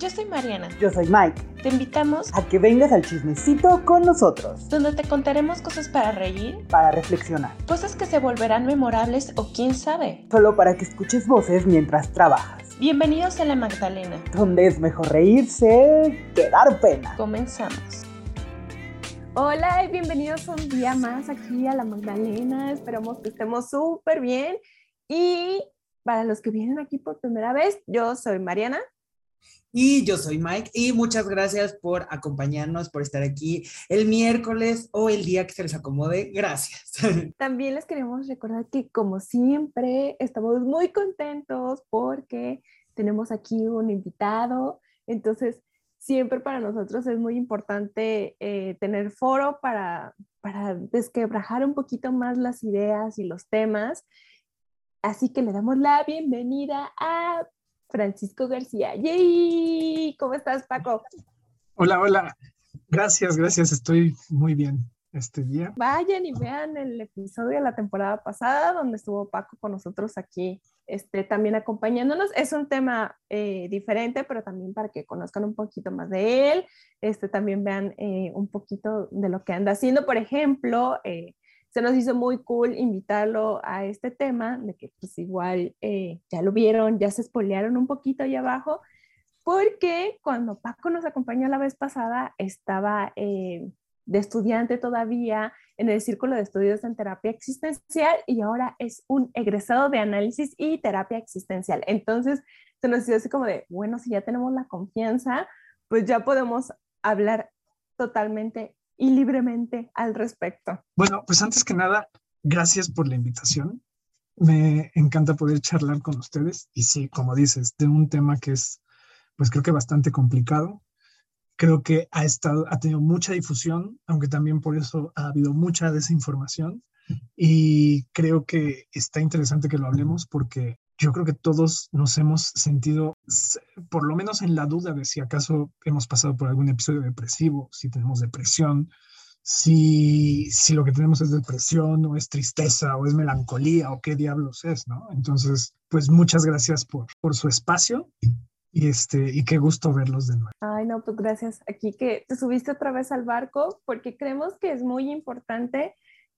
Yo soy Mariana. Yo soy Mike. Te invitamos a que vengas al chismecito con nosotros. Donde te contaremos cosas para reír, para reflexionar, cosas que se volverán memorables o quién sabe. Solo para que escuches voces mientras trabajas. Bienvenidos a La Magdalena. Donde es mejor reírse que dar pena. Comenzamos. Hola y bienvenidos un día más aquí a La Magdalena. Esperamos que estemos súper bien. Y para los que vienen aquí por primera vez, yo soy Mariana. Y yo soy Mike y muchas gracias por acompañarnos, por estar aquí el miércoles o el día que se les acomode. Gracias. También les queremos recordar que como siempre estamos muy contentos porque tenemos aquí un invitado. Entonces, siempre para nosotros es muy importante eh, tener foro para, para desquebrajar un poquito más las ideas y los temas. Así que le damos la bienvenida a Francisco García. ¡Yay! ¿Cómo estás, Paco? Hola, hola. Gracias, gracias. Estoy muy bien este día. Vayan y vean el episodio de la temporada pasada donde estuvo Paco con nosotros aquí, este, también acompañándonos. Es un tema eh, diferente, pero también para que conozcan un poquito más de él. Este, también vean eh, un poquito de lo que anda haciendo. Por ejemplo, eh, se nos hizo muy cool invitarlo a este tema, de que pues igual eh, ya lo vieron, ya se espolearon un poquito ahí abajo, porque cuando Paco nos acompañó la vez pasada, estaba eh, de estudiante todavía en el Círculo de Estudios en Terapia Existencial y ahora es un egresado de análisis y terapia existencial. Entonces, se nos hizo así como de, bueno, si ya tenemos la confianza, pues ya podemos hablar totalmente y libremente al respecto. Bueno, pues antes que nada, gracias por la invitación. Me encanta poder charlar con ustedes y sí, como dices, de un tema que es, pues creo que bastante complicado. Creo que ha estado, ha tenido mucha difusión, aunque también por eso ha habido mucha desinformación. Y creo que está interesante que lo hablemos porque yo creo que todos nos hemos sentido, por lo menos en la duda de si acaso hemos pasado por algún episodio depresivo, si tenemos depresión, si, si lo que tenemos es depresión o es tristeza o es melancolía o qué diablos es, ¿no? Entonces, pues muchas gracias por, por su espacio y, este, y qué gusto verlos de nuevo. Ay, no, pues gracias. Aquí que te subiste otra vez al barco porque creemos que es muy importante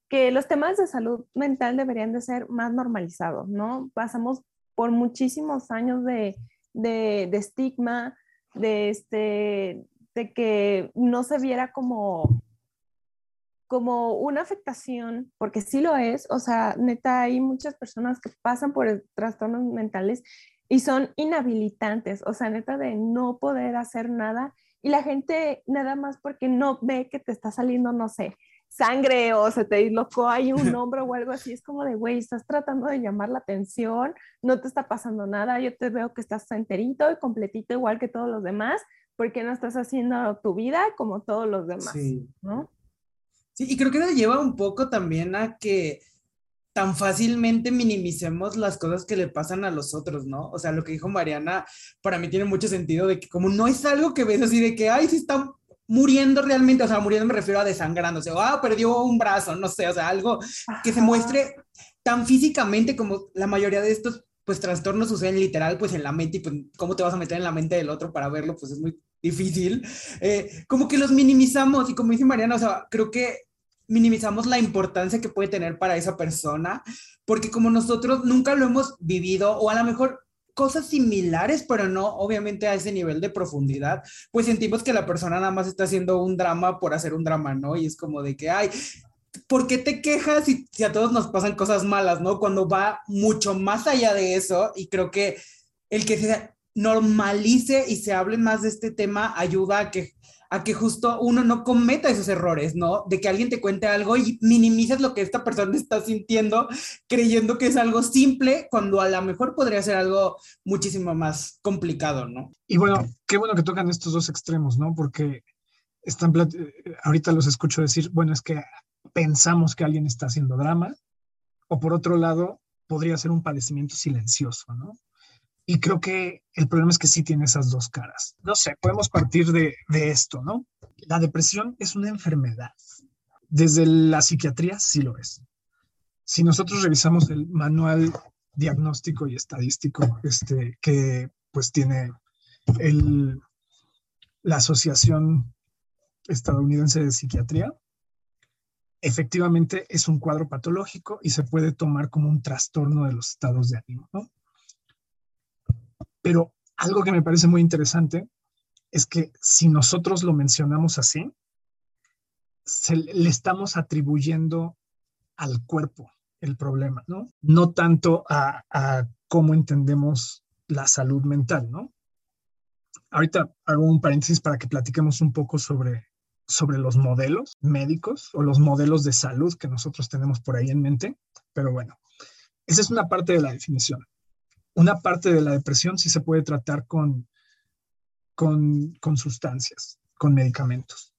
que los temas de salud mental deberían de ser más normalizados, ¿no? Pasamos por muchísimos años de, de, estigma, de, este, de que no se viera como, como una afectación, porque sí lo es, o sea, neta, hay muchas personas que pasan por trastornos mentales y son inhabilitantes, o sea, neta de no poder hacer nada y la gente nada más porque no ve que te está saliendo, no sé, sangre o se te dislocó ahí un hombro o algo así, es como de, güey, estás tratando de llamar la atención, no te está pasando nada, yo te veo que estás enterito y completito igual que todos los demás, porque no estás haciendo tu vida como todos los demás? Sí. ¿no? Sí, y creo que nos lleva un poco también a que tan fácilmente minimicemos las cosas que le pasan a los otros, ¿no? O sea, lo que dijo Mariana, para mí tiene mucho sentido de que como no es algo que ves así de que, ay, sí está muriendo realmente, o sea, muriendo me refiero a desangrándose, o ah, perdió un brazo, no sé, o sea, algo que se muestre tan físicamente como la mayoría de estos pues trastornos suceden literal pues en la mente y pues cómo te vas a meter en la mente del otro para verlo pues es muy difícil, eh, como que los minimizamos y como dice Mariana, o sea, creo que minimizamos la importancia que puede tener para esa persona, porque como nosotros nunca lo hemos vivido o a lo mejor cosas similares, pero no obviamente a ese nivel de profundidad, pues sentimos que la persona nada más está haciendo un drama por hacer un drama, ¿no? Y es como de que, ay, ¿por qué te quejas si, si a todos nos pasan cosas malas, ¿no? Cuando va mucho más allá de eso y creo que el que se normalice y se hable más de este tema ayuda a que a que justo uno no cometa esos errores, ¿no? De que alguien te cuente algo y minimices lo que esta persona está sintiendo, creyendo que es algo simple, cuando a lo mejor podría ser algo muchísimo más complicado, ¿no? Y bueno, qué bueno que tocan estos dos extremos, ¿no? Porque están, ahorita los escucho decir, bueno, es que pensamos que alguien está haciendo drama, o por otro lado, podría ser un padecimiento silencioso, ¿no? Y creo que el problema es que sí tiene esas dos caras. No sé, podemos partir de, de esto, ¿no? La depresión es una enfermedad. Desde la psiquiatría sí lo es. Si nosotros revisamos el manual diagnóstico y estadístico este, que pues tiene el, la Asociación Estadounidense de Psiquiatría, efectivamente es un cuadro patológico y se puede tomar como un trastorno de los estados de ánimo, ¿no? Pero algo que me parece muy interesante es que si nosotros lo mencionamos así, le estamos atribuyendo al cuerpo el problema, ¿no? No tanto a, a cómo entendemos la salud mental, ¿no? Ahorita hago un paréntesis para que platiquemos un poco sobre, sobre los modelos médicos o los modelos de salud que nosotros tenemos por ahí en mente, pero bueno, esa es una parte de la definición. Una parte de la depresión sí se puede tratar con, con, con sustancias, con medicamentos.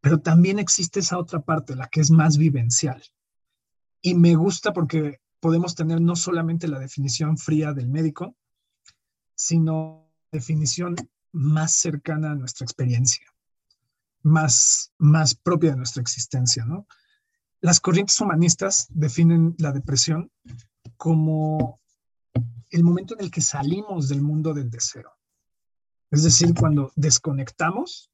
Pero también existe esa otra parte, la que es más vivencial. Y me gusta porque podemos tener no solamente la definición fría del médico, sino definición más cercana a nuestra experiencia, más, más propia de nuestra existencia, ¿no? Las corrientes humanistas definen la depresión como el momento en el que salimos del mundo del deseo. Es decir, cuando desconectamos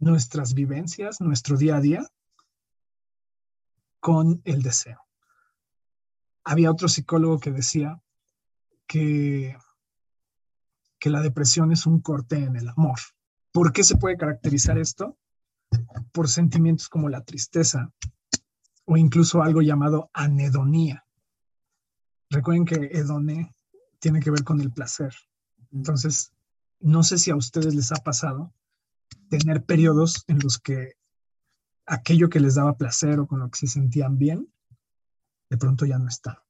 nuestras vivencias, nuestro día a día, con el deseo. Había otro psicólogo que decía que, que la depresión es un corte en el amor. ¿Por qué se puede caracterizar esto? Por sentimientos como la tristeza o incluso algo llamado anedonía. Recuerden que hedoné tiene que ver con el placer. Entonces, no sé si a ustedes les ha pasado tener periodos en los que aquello que les daba placer o con lo que se sentían bien, de pronto ya no está.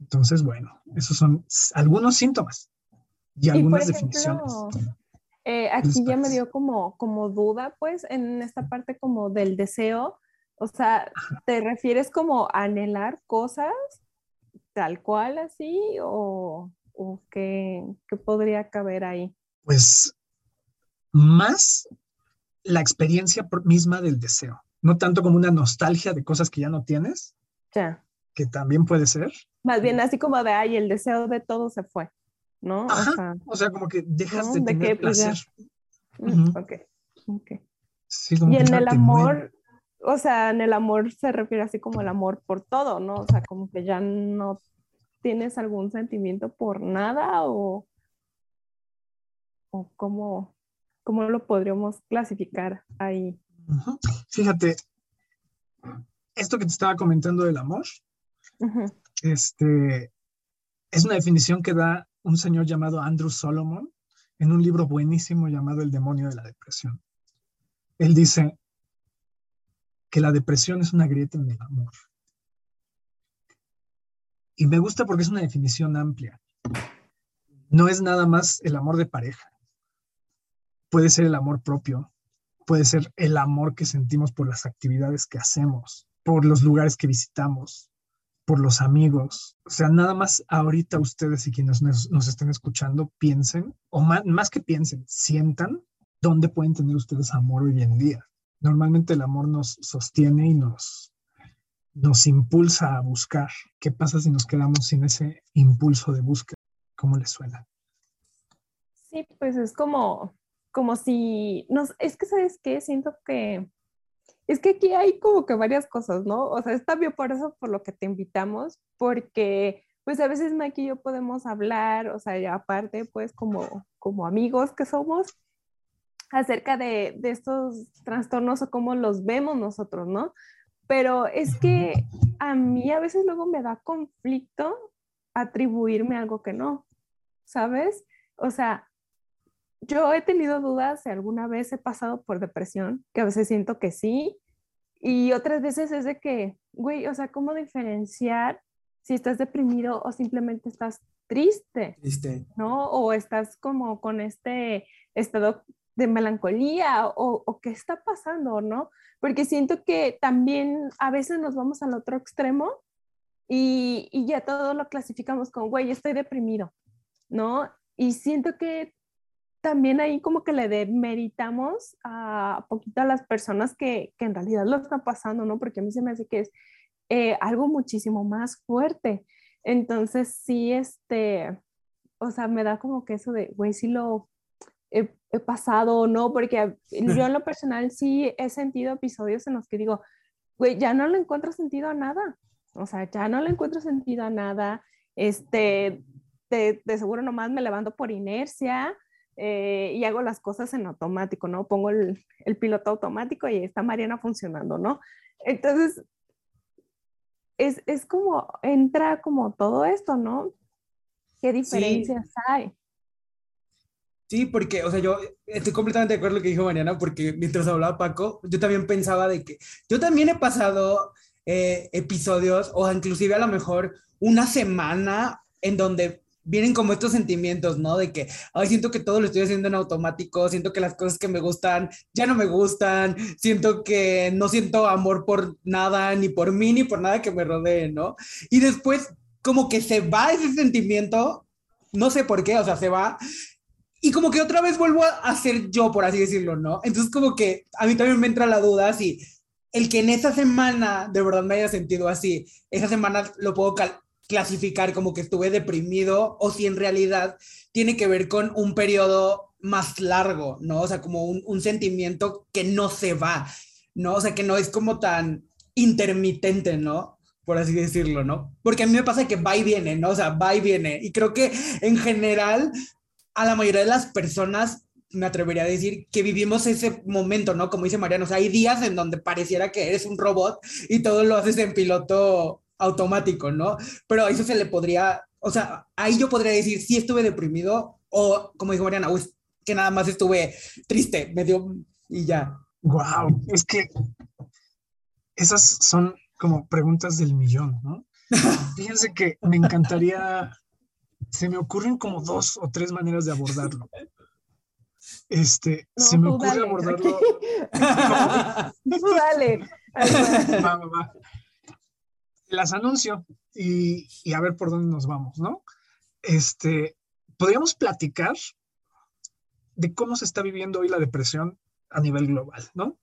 Entonces, bueno, esos son algunos síntomas y algunas definiciones. Eh, aquí ya me dio como, como duda, pues, en esta parte como del deseo. O sea, ¿te refieres como a anhelar cosas tal cual así o, o qué, qué podría caber ahí? Pues más la experiencia misma del deseo, no tanto como una nostalgia de cosas que ya no tienes, ya. que también puede ser. Más bien así como de, ay, el deseo de todo se fue, ¿no? o, sea, como que dejas de tener pues placer. Mm, ok, ok. y en el amor, o sea, en el amor se refiere así como el amor por todo, ¿no? O sea, como que ya no tienes algún sentimiento por nada o, o cómo, ¿Cómo lo podríamos clasificar ahí? Fíjate, esto que te estaba comentando del amor, este, es una definición que da un señor llamado Andrew Solomon en un libro buenísimo llamado El demonio de la depresión. Él dice que la depresión es una grieta en el amor. Y me gusta porque es una definición amplia. No es nada más el amor de pareja puede ser el amor propio, puede ser el amor que sentimos por las actividades que hacemos, por los lugares que visitamos, por los amigos. O sea, nada más ahorita ustedes y quienes nos, estén escuchando piensen, o más, más que piensen, sientan dónde pueden tener ustedes amor hoy en día. Normalmente el amor nos sostiene y nos, nos impulsa a buscar. ¿Qué pasa si nos quedamos sin ese impulso de búsqueda? ¿Cómo les suena? Sí, pues es como como si, no, es que, ¿sabes qué? Siento que, es que aquí hay como que varias cosas, ¿no? O sea, está bien por eso, por lo que te invitamos, porque pues a veces Mike y yo podemos hablar, o sea, aparte, pues como, como amigos que somos, acerca de, de estos trastornos o cómo los vemos nosotros, ¿no? Pero es que a mí a veces luego me da conflicto atribuirme algo que no, ¿sabes? O sea, yo he tenido dudas si alguna vez he pasado por depresión, que a veces siento que sí, y otras veces es de que, güey, o sea, ¿cómo diferenciar si estás deprimido o simplemente estás triste? Triste. ¿No? O estás como con este estado de melancolía o, o qué está pasando, ¿no? Porque siento que también a veces nos vamos al otro extremo y, ya todo lo clasificamos como, güey, estoy deprimido, ¿no? Y siento que también ahí como que le demeritamos a poquito a las personas que, que, en realidad lo están pasando, ¿no? Porque a mí se me hace que es eh, algo muchísimo más fuerte. Entonces, sí, este, o sea, me da como que eso de, güey, sí lo he, he pasado o no, porque yo en lo personal sí he sentido episodios en los que digo, güey, ya no le encuentro sentido a nada. O sea, ya no le encuentro sentido a nada. Este, de, de seguro nomás me levanto por inercia eh, y hago las cosas en automático, ¿no? Pongo el, el, piloto automático y está Mariana funcionando, ¿no? Entonces, es, es como, entra como todo esto, ¿no? ¿Qué diferencias sí. hay? Sí, porque, o sea, yo estoy completamente de acuerdo con lo que dijo Mariana, porque mientras hablaba Paco, yo también pensaba de que yo también he pasado eh, episodios o inclusive a lo mejor una semana en donde vienen como estos sentimientos, ¿no? De que, ay, siento que todo lo estoy haciendo en automático, siento que las cosas que me gustan ya no me gustan, siento que no siento amor por nada, ni por mí, ni por nada que me rodee, ¿no? Y después como que se va ese sentimiento, no sé por qué, o sea, se va. Y como que otra vez vuelvo a ser yo, por así decirlo, ¿no? Entonces como que a mí también me entra la duda si el que en esa semana de verdad me haya sentido así, esa semana lo puedo clasificar como que estuve deprimido o si en realidad tiene que ver con un periodo más largo, ¿no? O sea, como un, un, sentimiento que no se va, ¿no? O sea, que no es como tan intermitente, ¿no? Por así decirlo, ¿no? Porque a mí me pasa que va y viene, ¿no? O sea, va y viene. Y creo que en general a la mayoría de las personas me atrevería a decir que vivimos ese momento, ¿no? Como dice Mariano, o sea, hay días en donde pareciera que eres un robot y todo lo haces en piloto automático, ¿no? Pero a eso se le podría, o sea, ahí yo podría decir si estuve deprimido o, como dijo Mariana, que nada más estuve triste, medio y ya. Wow, es que esas son como preguntas del millón, ¿no? Fíjense que me encantaría, se me ocurren como dos o tres maneras de abordarlo. Este, no, se me ocurre dale, abordarlo. Tú dale. Va, va, va. Las anuncio y, y, a ver por dónde nos vamos, ¿no? Este, podríamos platicar de cómo se está viviendo hoy la depresión a nivel global, ¿no?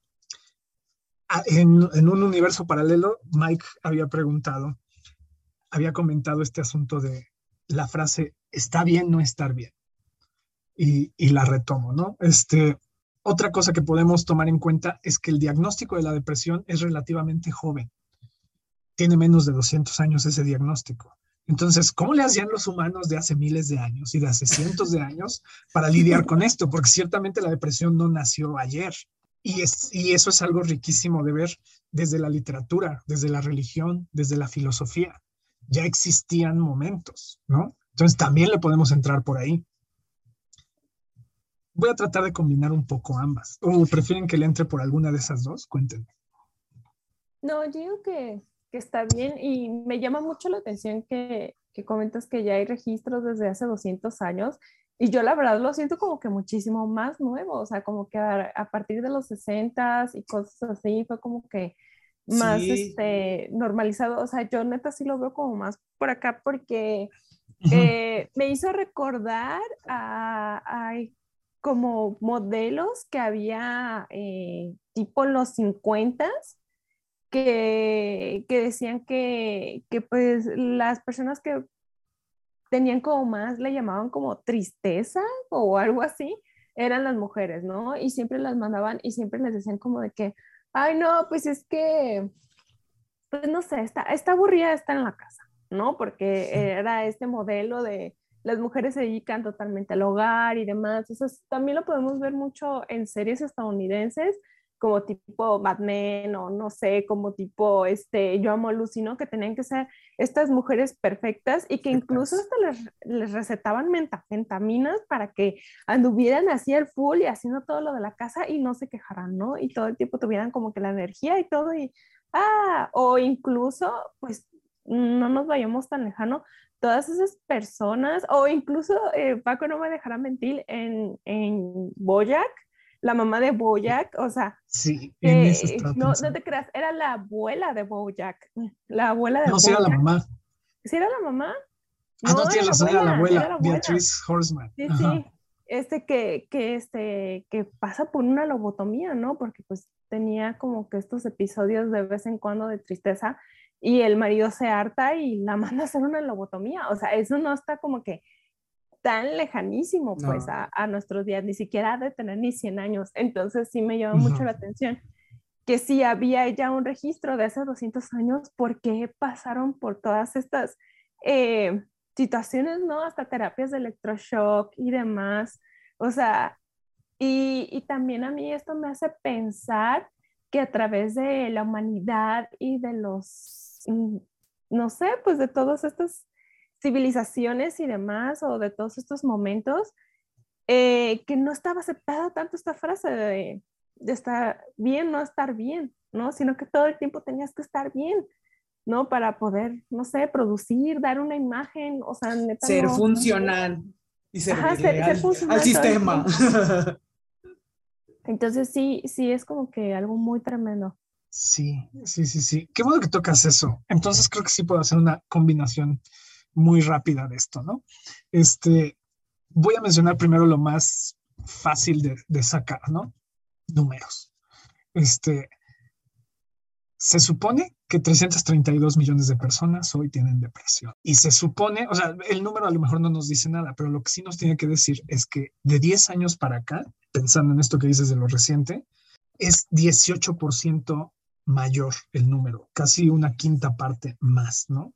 En, en, un universo paralelo, Mike había preguntado, había comentado este asunto de la frase, está bien no estar bien. Y, la retomo, ¿no? Este, otra cosa que podemos tomar en cuenta es que el diagnóstico de la depresión es relativamente joven. Tiene menos de 200 años ese diagnóstico. Entonces, ¿cómo le hacían los humanos de hace miles de años y de hace cientos de años para lidiar con esto? Porque ciertamente la depresión no nació ayer. Y, es, y eso es algo riquísimo de ver desde la literatura, desde la religión, desde la filosofía. Ya existían momentos, ¿no? Entonces también le podemos entrar por ahí. Voy a tratar de combinar un poco ambas. ¿O prefieren que le entre por alguna de esas dos? Cuéntenme. No, yo digo que, está bien y me llama mucho la atención que, que comentas que ya hay registros desde hace 200 años y yo la verdad lo siento como que muchísimo más nuevo, o sea, como que a, a partir de los 60 y cosas así fue como que más sí. este, normalizado, o sea, yo neta sí lo veo como más por acá porque eh, me hizo recordar a, a, como modelos que había eh, tipo en los 50 que, que decían que, que pues las personas que tenían como más, le llamaban como tristeza o algo así, eran las mujeres, ¿no? Y siempre las mandaban y siempre les decían como de que, ay, no, pues es que, pues no sé, está, está aburrida, está en la casa, ¿no? Porque era este modelo de las mujeres se dedican totalmente al hogar y demás. Eso es, también lo podemos ver mucho en series estadounidenses, como tipo Batman o no sé, como tipo este, Yo amo a Lucy, ¿no? Que tenían que ser estas mujeres perfectas y que incluso hasta les, les recetaban mentaminas para que anduvieran así al full y haciendo todo lo de la casa y no se quejaran, ¿no? Y todo el tiempo tuvieran como que la energía y todo y, ah, o incluso, pues no nos vayamos tan lejano, todas esas personas, o incluso eh, Paco no me dejará mentir, en, en Boyac, la mamá de Bojack, o sea, sí, eh, no, no, te creas, era la abuela de Bojack, la abuela de No, Bojack. sí era la mamá. ¿Sí era la mamá? Ah, no, no era la abuela, era la abuela. Beatriz Horseman. Sí, Ajá. sí, este que, que, este, que pasa por una lobotomía, ¿no? Porque pues tenía como que estos episodios de vez en cuando de tristeza y el marido se harta y la manda a hacer una lobotomía, o sea, eso no está como que tan lejanísimo pues No. a, a nuestros días, ni siquiera de tener ni 100 años. Entonces sí me llama mucho Ujú. la atención que si había ya un registro de hace 200 años, ¿por qué pasaron por todas estas eh, situaciones, no? Hasta terapias de electroshock y demás. O sea, y, y también a mí esto me hace pensar que a través de la humanidad y de los, mm, no sé, pues de todas estas civilizaciones y demás, o de todos estos momentos, eh, que no estaba aceptada tanto esta frase de, de estar bien, no estar bien, ¿no? Sino que todo el tiempo tenías que estar bien, ¿no? Para poder, no sé, producir, dar una imagen, o sea, neta, Ser no- funcional y Ajá, servirle ser- ser al, funcional al sistema. Entonces sí, sí es como que algo muy tremendo. Sí, sí, sí, sí. Qué bueno que tocas eso. Entonces creo que sí puedo hacer una combinación muy rápida de esto, ¿no? Este, voy a mencionar primero lo más fácil de, de sacar, ¿no? Números. Este, se supone que 332 millones de personas hoy tienen depresión. Y se supone, o sea, el número a lo mejor no nos dice nada, pero lo que sí nos tiene que decir es que de 10 años para acá, pensando en esto que dices de lo reciente, es 18% mayor el número, casi una quinta parte más, ¿no?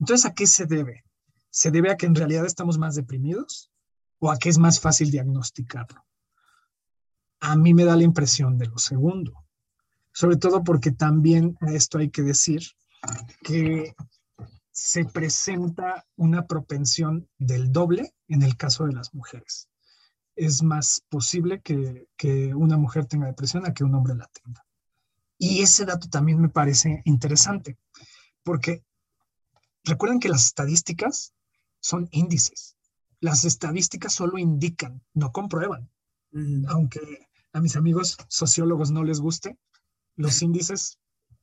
Entonces, ¿a qué se debe? ¿Se debe a que en realidad estamos más deprimidos o a que es más fácil diagnosticarlo? A mí me da la impresión de lo segundo, sobre todo porque también a esto hay que decir que se presenta una propensión del doble en el caso de las mujeres. Es más posible que, que una mujer tenga depresión a que un hombre la tenga. Y ese dato también me parece interesante, porque recuerden que las estadísticas son índices. Las estadísticas solo indican, no comprueban. Ujú. Aunque a mis amigos sociólogos no les guste, los índices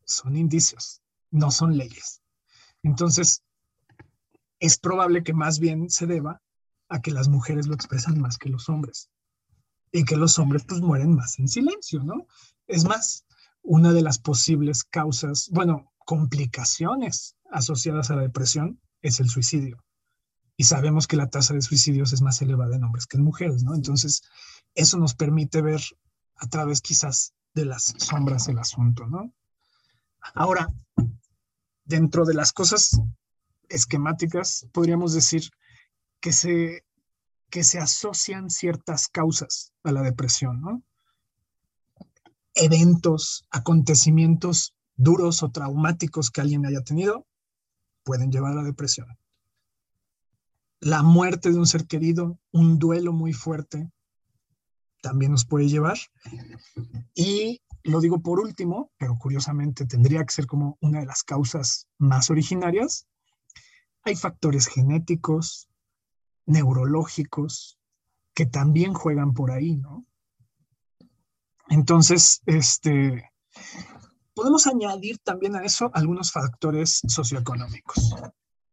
son indicios, no son leyes. Entonces, es probable que más bien se deba a que las mujeres lo expresan más que los hombres y que los hombres pues mueren más en silencio, ¿no? Es más, una de las posibles causas, bueno, complicaciones asociadas a la depresión es el suicidio. Y sabemos que la tasa de suicidios es más elevada en hombres que en mujeres, ¿no? Entonces, eso nos permite ver a través quizás de las sombras del asunto, ¿no? Ahora, dentro de las cosas esquemáticas, podríamos decir que se, que se asocian ciertas causas a la depresión, ¿no? Eventos, acontecimientos duros o traumáticos que alguien haya tenido pueden llevar a la depresión. La muerte de un ser querido, un duelo muy fuerte, también nos puede llevar. Y lo digo por último, pero curiosamente tendría que ser como una de las causas más originarias. Hay factores genéticos, neurológicos, que también juegan por ahí, ¿no? Entonces, este, podemos añadir también a eso algunos factores socioeconómicos.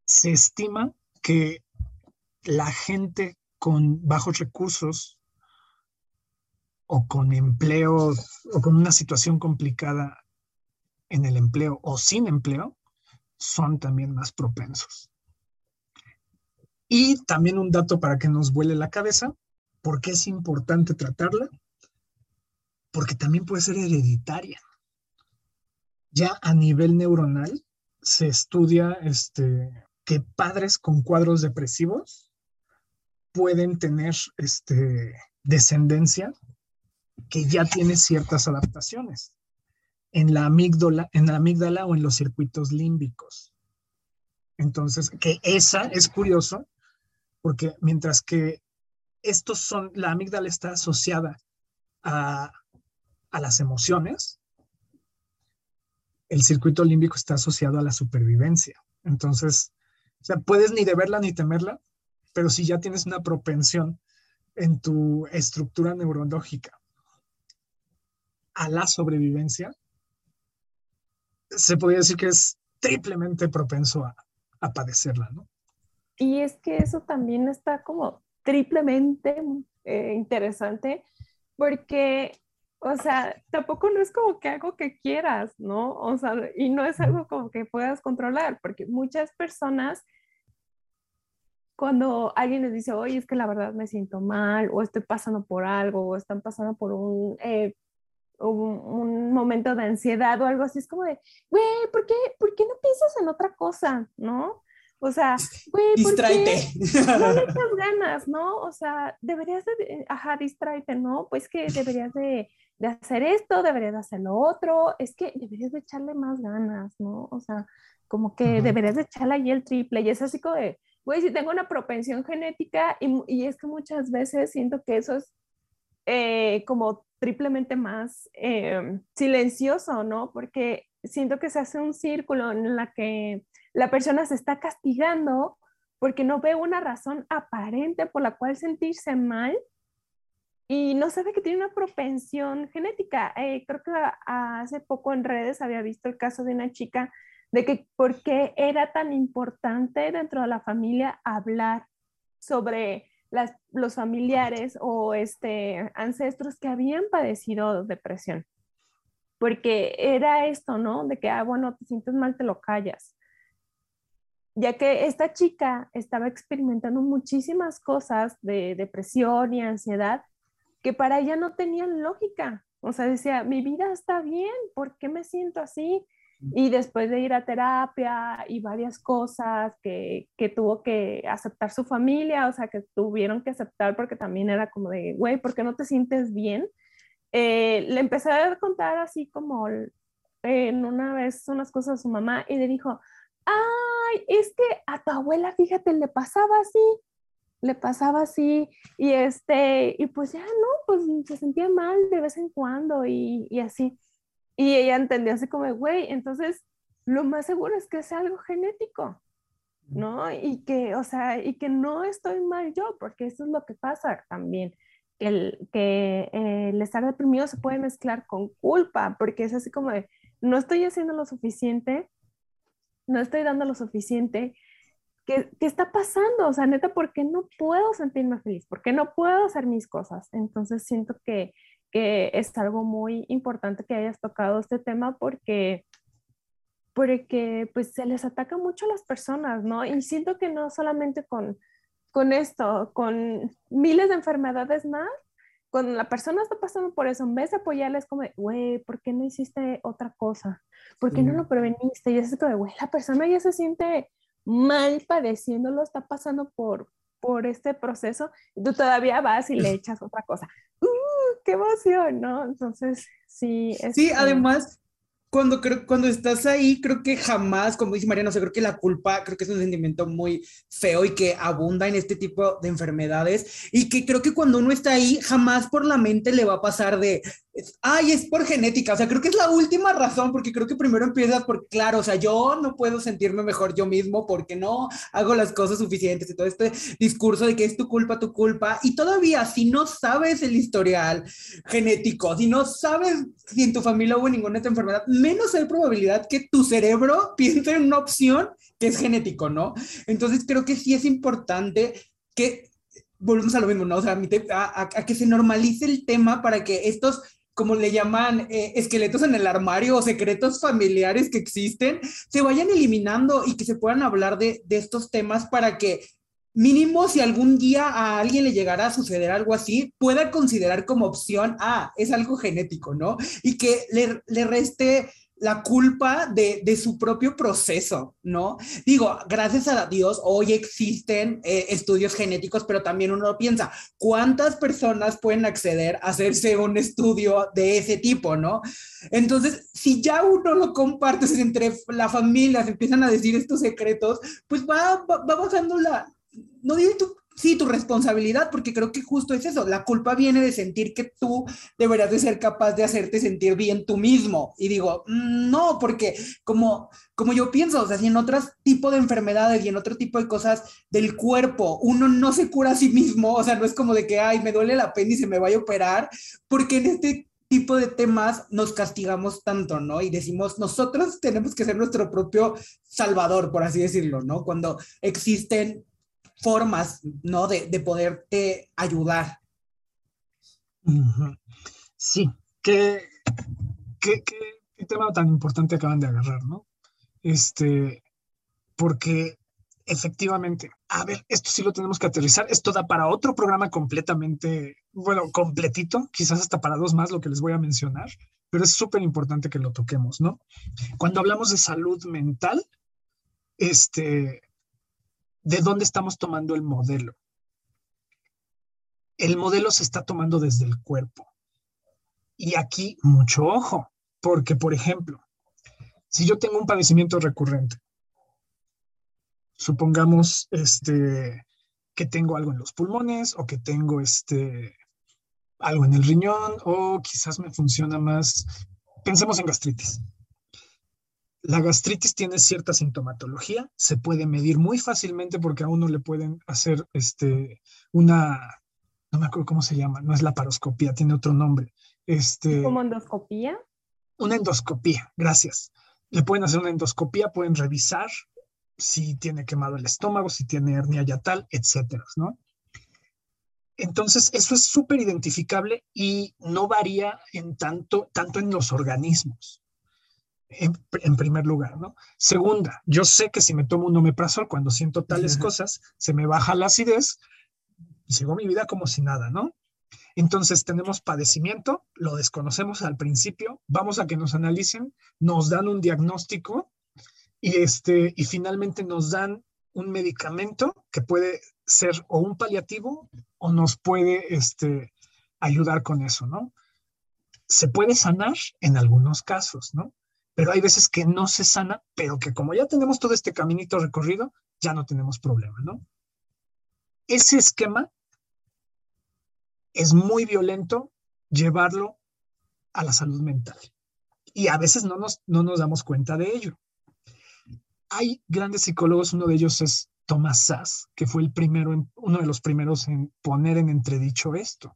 Se estima que la gente con bajos recursos o con empleo o con una situación complicada en el empleo o sin empleo son también más propensos. Y también un dato para que nos vuele la cabeza, ¿por qué es importante tratarla? Porque también puede ser hereditaria. Ya a nivel neuronal se estudia este, que padres con cuadros depresivos pueden tener este, descendencia que ya tiene ciertas adaptaciones en la amígdala, en la amígdala o en los circuitos límbicos. Entonces, que esa es curioso porque mientras que estos son, la amígdala está asociada a, a las emociones, el circuito límbico está asociado a la supervivencia. Entonces, o sea, puedes ni deberla ni temerla, pero si ya tienes una propensión en tu estructura neurológica a la sobrevivencia, se podría decir que es triplemente propenso a, padecerla, ¿no? Y es que eso también está como triplemente eh, interesante porque, o sea, tampoco no es como que algo que quieras, ¿no? O sea, y no es algo como que puedas controlar, porque muchas personas cuando alguien les dice, oye, es que la verdad me siento mal, o estoy pasando por algo, o están pasando por un, eh, un, momento de ansiedad o algo así, es como de, güey, ¿por qué, ¿por qué no piensas en otra cosa? ¿No? O sea, güey, ¿por qué no le echas ganas, no? O sea, deberías de, ajá, distráete, ¿no? Pues que deberías de, de hacer esto, deberías de hacer lo otro, es que deberías de echarle más ganas, ¿no? O sea, como que deberías de echarle ahí el triple y es así como de, güey, si tengo una propensión genética y, y, es que muchas veces siento que eso es eh, como triplemente más eh, silencioso, ¿no? Porque siento que se hace un círculo en la que la persona se está castigando porque no ve una razón aparente por la cual sentirse mal y no sabe que tiene una propensión genética. Eh, creo que hace poco en redes había visto el caso de una chica de que por qué era tan importante dentro de la familia hablar sobre las, los familiares o este, ancestros que habían padecido depresión. Porque era esto, ¿no? De que, ah, bueno, te sientes mal, te lo callas. Ya que esta chica estaba experimentando muchísimas cosas de depresión y ansiedad que para ella no tenían lógica. O sea, decía, mi vida está bien, ¿por qué me siento así? Y después de ir a terapia y varias cosas que, que, tuvo que aceptar su familia, o sea, que tuvieron que aceptar porque también era como de, güey, ¿por qué no te sientes bien? Eh, le empecé a contar así como en una vez unas cosas a su mamá y le dijo, ay, es que a tu abuela, fíjate, le pasaba así le pasaba así y este, y pues ya no, pues se sentía mal de vez en cuando y, y así. Y ella entendió así como, güey, entonces lo más seguro es que sea algo genético, ¿no? Y que, o sea, y que no estoy mal yo, porque eso es lo que pasa también, que el, que, eh, el estar deprimido se puede mezclar con culpa, porque es así como de, no estoy haciendo lo suficiente, no estoy dando lo suficiente, ¿Qué, ¿qué, está pasando? O sea, neta, ¿por qué no puedo sentirme feliz? ¿Por qué no puedo hacer mis cosas? Entonces siento que, que es algo muy importante que hayas tocado este tema porque, porque pues se les ataca mucho a las personas, ¿no? Y siento que no solamente con, con esto, con miles de enfermedades más, cuando la persona está pasando por eso, en vez de apoyarles como, güey, ¿por qué no hiciste otra cosa? ¿Por qué no lo preveniste? Y es como, güey, la persona ya se siente mal padeciéndolo, está pasando por, por este proceso, y tú todavía vas y le echas otra cosa. ¡Uh, qué emoción! ¿no? Entonces, sí. sí, además, cuando, creo, cuando estás ahí, creo que jamás, como dice Mariano, o creo que la culpa, creo que es un sentimiento muy feo y que abunda en este tipo de enfermedades y que creo que cuando uno está ahí, jamás por la mente le va a pasar de, ay, es por genética, o sea, creo que es la última razón, porque creo que primero empiezas por, claro, o sea, yo no puedo sentirme mejor yo mismo porque no hago las cosas suficientes y todo este discurso de que es tu culpa, tu culpa, y todavía si no sabes el historial genético, si no sabes si en tu familia hubo ninguna enfermedad, menos hay probabilidad que tu cerebro piense en una opción que es genético, ¿no? Entonces creo que sí es importante que volvemos a lo mismo, ¿no? O sea, a, a, que se normalice el tema para que estos como le llaman, eh, esqueletos en el armario o secretos familiares que existen, se vayan eliminando y que se puedan hablar de, estos temas para que mínimo si algún día a alguien le llegara a suceder algo así, pueda considerar como opción, ah, es algo genético, ¿no? Y que le reste la culpa de, de, su propio proceso, ¿no? Digo, gracias a Dios, hoy existen eh, estudios genéticos, pero también uno piensa, ¿cuántas personas pueden acceder a hacerse un estudio de ese tipo, ¿no? Entonces, si ya uno lo comparte entre la familia, se empiezan a decir estos secretos, pues va, va, va bajando la, no tu sí, tu responsabilidad, porque creo que justo es eso, la culpa viene de sentir que tú deberías de ser capaz de hacerte sentir bien tú mismo. Y digo, mm, no, porque como, como yo pienso, o sea, si en otros tipo de enfermedades y en otro tipo de cosas del cuerpo uno no se cura a sí mismo, o sea, no es como de que, ay, me duele y se me vaya a operar, porque en este tipo de temas nos castigamos tanto, ¿no? Y decimos, nosotros tenemos que ser nuestro propio salvador, por así decirlo, ¿no? Cuando existen formas, ¿no? De, de poderte ayudar. Sí, qué, qué, qué, tema tan importante acaban de agarrar, ¿no? Este, porque Efectivamente. A ver, esto sí lo tenemos que aterrizar. Esto da para otro programa completamente, bueno, completito, quizás hasta para dos más lo que les voy a mencionar, pero es súper importante que lo toquemos, ¿no? Cuando hablamos de salud mental, este, ¿de dónde estamos tomando el modelo? El modelo se está tomando desde el cuerpo. Y aquí mucho ojo, porque, por ejemplo, si yo tengo un padecimiento recurrente, supongamos este, que tengo algo en los pulmones o que tengo este, algo en el riñón o quizás me funciona más, pensemos en gastritis. La gastritis tiene cierta sintomatología, se puede medir muy fácilmente porque a uno le pueden hacer este, una, no me acuerdo cómo se llama, no es la paroscopía, tiene otro nombre. Este, ¿Como endoscopía? Una endoscopía, gracias. Le pueden hacer una endoscopía, pueden revisar si tiene quemado el estómago, si tiene hernia yatal, etcétera, ¿no? Entonces, eso es súper identificable y no varía en tanto, tanto en los organismos, en, en, primer lugar, ¿no? Segunda, yo sé que si me tomo un omeprazol cuando siento tales cosas, se me baja la acidez y sigo mi vida como si nada, ¿no? Entonces tenemos padecimiento, lo desconocemos al principio, vamos a que nos analicen, nos dan un diagnóstico y, este, y finalmente nos dan un medicamento que puede ser o un paliativo o nos puede este, ayudar con eso, ¿no? Se puede sanar en algunos casos, ¿no? Pero hay veces que no se sana, pero que como ya tenemos todo este caminito recorrido, ya no tenemos problema, ¿no? Ese esquema es muy violento llevarlo a la salud mental. Y a veces no nos, no nos damos cuenta de ello hay grandes psicólogos, uno de ellos es Thomas Sass, que fue el primero, uno de los primeros en poner en entredicho esto.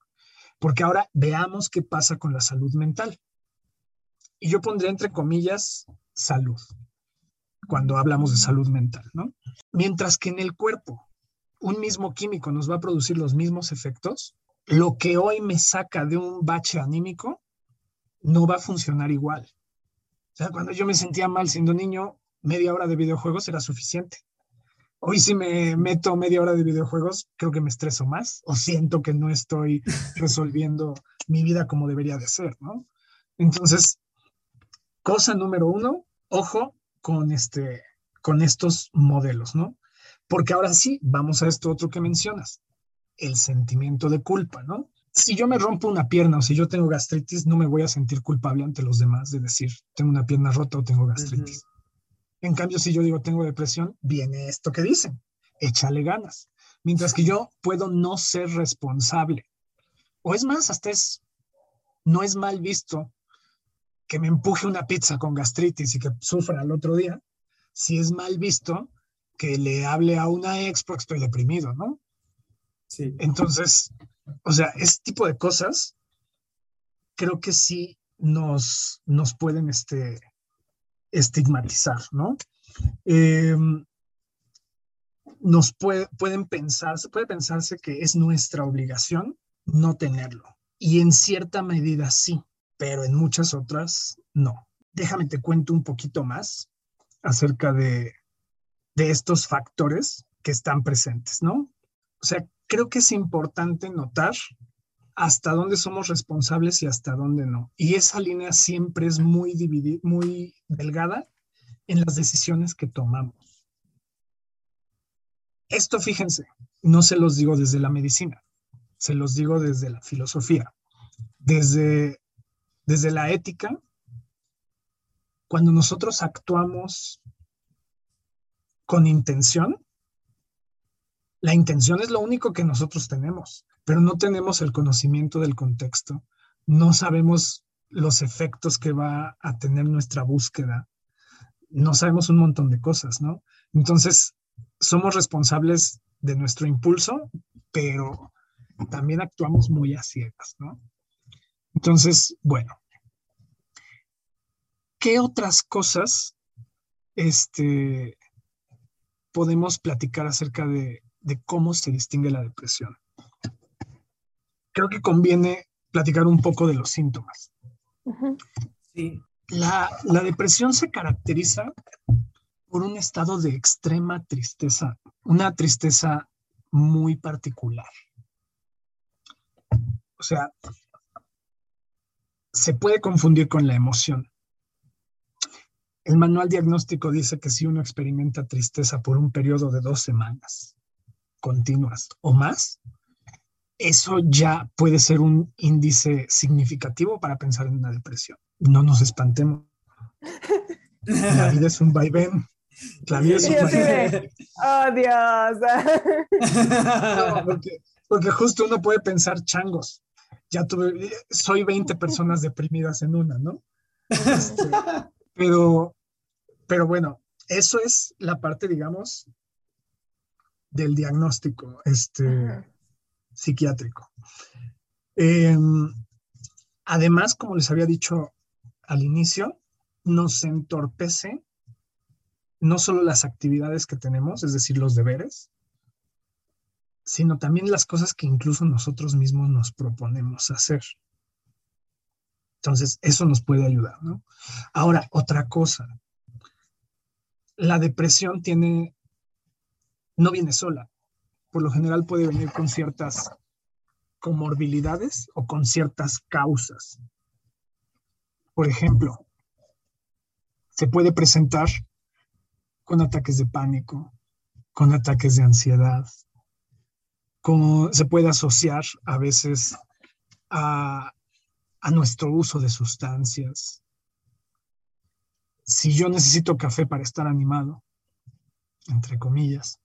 Porque ahora veamos qué pasa con la salud mental. Y yo pondría entre comillas salud, cuando hablamos de salud mental, ¿no? Mientras que en el cuerpo un mismo químico nos va a producir los mismos efectos, lo que hoy me saca de un bache anímico no va a funcionar igual. O sea, cuando yo me sentía mal siendo niño, media hora de videojuegos era suficiente. Hoy si me meto media hora de videojuegos, creo que me estreso más o siento que no estoy resolviendo mi vida como debería de ser, ¿no? Entonces, cosa número uno, ojo con, este, con estos modelos, ¿no? Porque ahora sí, vamos a esto otro que mencionas, el sentimiento de culpa, ¿no? Si yo me rompo una pierna o si yo tengo gastritis, no me voy a sentir culpable ante los demás de decir, tengo una pierna rota o tengo gastritis. En cambio, si yo digo tengo depresión, viene esto que dicen, échale ganas. Mientras que yo puedo no ser responsable. O es más, hasta es, no es mal visto que me empuje una pizza con gastritis y que sufra al otro día, si es mal visto que le hable a una ex porque estoy deprimido, ¿no? Sí. Entonces, o sea, este tipo de cosas creo que sí nos, nos pueden este, estigmatizar, ¿no? Eh, nos puede, pueden pensar, puede pensarse que es nuestra obligación no tenerlo. Y en cierta medida sí, pero en muchas otras no. Déjame te cuento un poquito más acerca de, de estos factores que están presentes, ¿no? O sea, creo que es importante notar hasta dónde somos responsables y hasta dónde no. Y esa línea siempre es muy dividida, muy delgada en las decisiones que tomamos. Esto, fíjense, no se los digo desde la medicina, se los digo desde la filosofía, desde, desde la ética. Cuando nosotros actuamos con intención, la intención es lo único que nosotros tenemos pero no tenemos el conocimiento del contexto, no sabemos los efectos que va a tener nuestra búsqueda, no sabemos un montón de cosas, ¿no? Entonces, somos responsables de nuestro impulso, pero también actuamos muy a ciegas, ¿no? Entonces, bueno, ¿qué otras cosas este, podemos platicar acerca de, de cómo se distingue la depresión? creo que conviene platicar un poco de los síntomas. Sí. La, depresión se caracteriza por un estado de extrema tristeza, una tristeza muy particular. O sea, se puede confundir con la emoción. El manual diagnóstico dice que si uno experimenta tristeza por un periodo de dos semanas continuas o más, eso ya puede ser un índice significativo para pensar en una depresión. No nos espantemos. La vida es un vaivén. La vida es un vaivén. Oh, Dios. porque, porque justo uno puede pensar changos ya tuve, soy 20 personas deprimidas en una, ¿no? Este, pero, pero bueno, eso es la parte, digamos, del diagnóstico este, psiquiátrico. Em, además, como les había dicho al inicio, nos entorpece no solo las actividades que tenemos, es decir, los deberes, sino también las cosas que incluso nosotros mismos nos proponemos hacer. Entonces, eso nos puede ayudar, ¿no? Ahora, otra cosa. La depresión tiene, no viene sola. Por lo general puede venir con ciertas comorbilidades o con ciertas causas. Por ejemplo, se puede presentar con ataques de pánico, con ataques de ansiedad, como se puede asociar a veces a, nuestro uso de sustancias. Si yo necesito café para estar animado, entre comillas,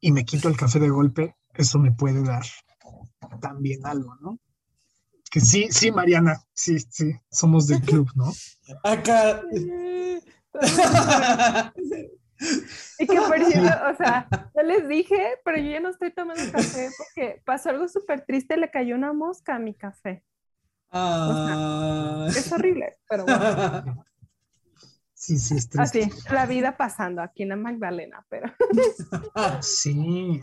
y me quito el café de golpe, eso me puede dar también algo, ¿no? Que sí, sí, Mariana, sí, sí, somos del club, ¿no? Acá. Y que por cierto, o sea, yo les dije, pero yo ya no estoy tomando café porque pasó algo súper triste, le cayó una mosca a mi café. Ah. es horrible, pero bueno. Sí, sí, es Así, la vida pasando aquí en la Magdalena, pero. Sí,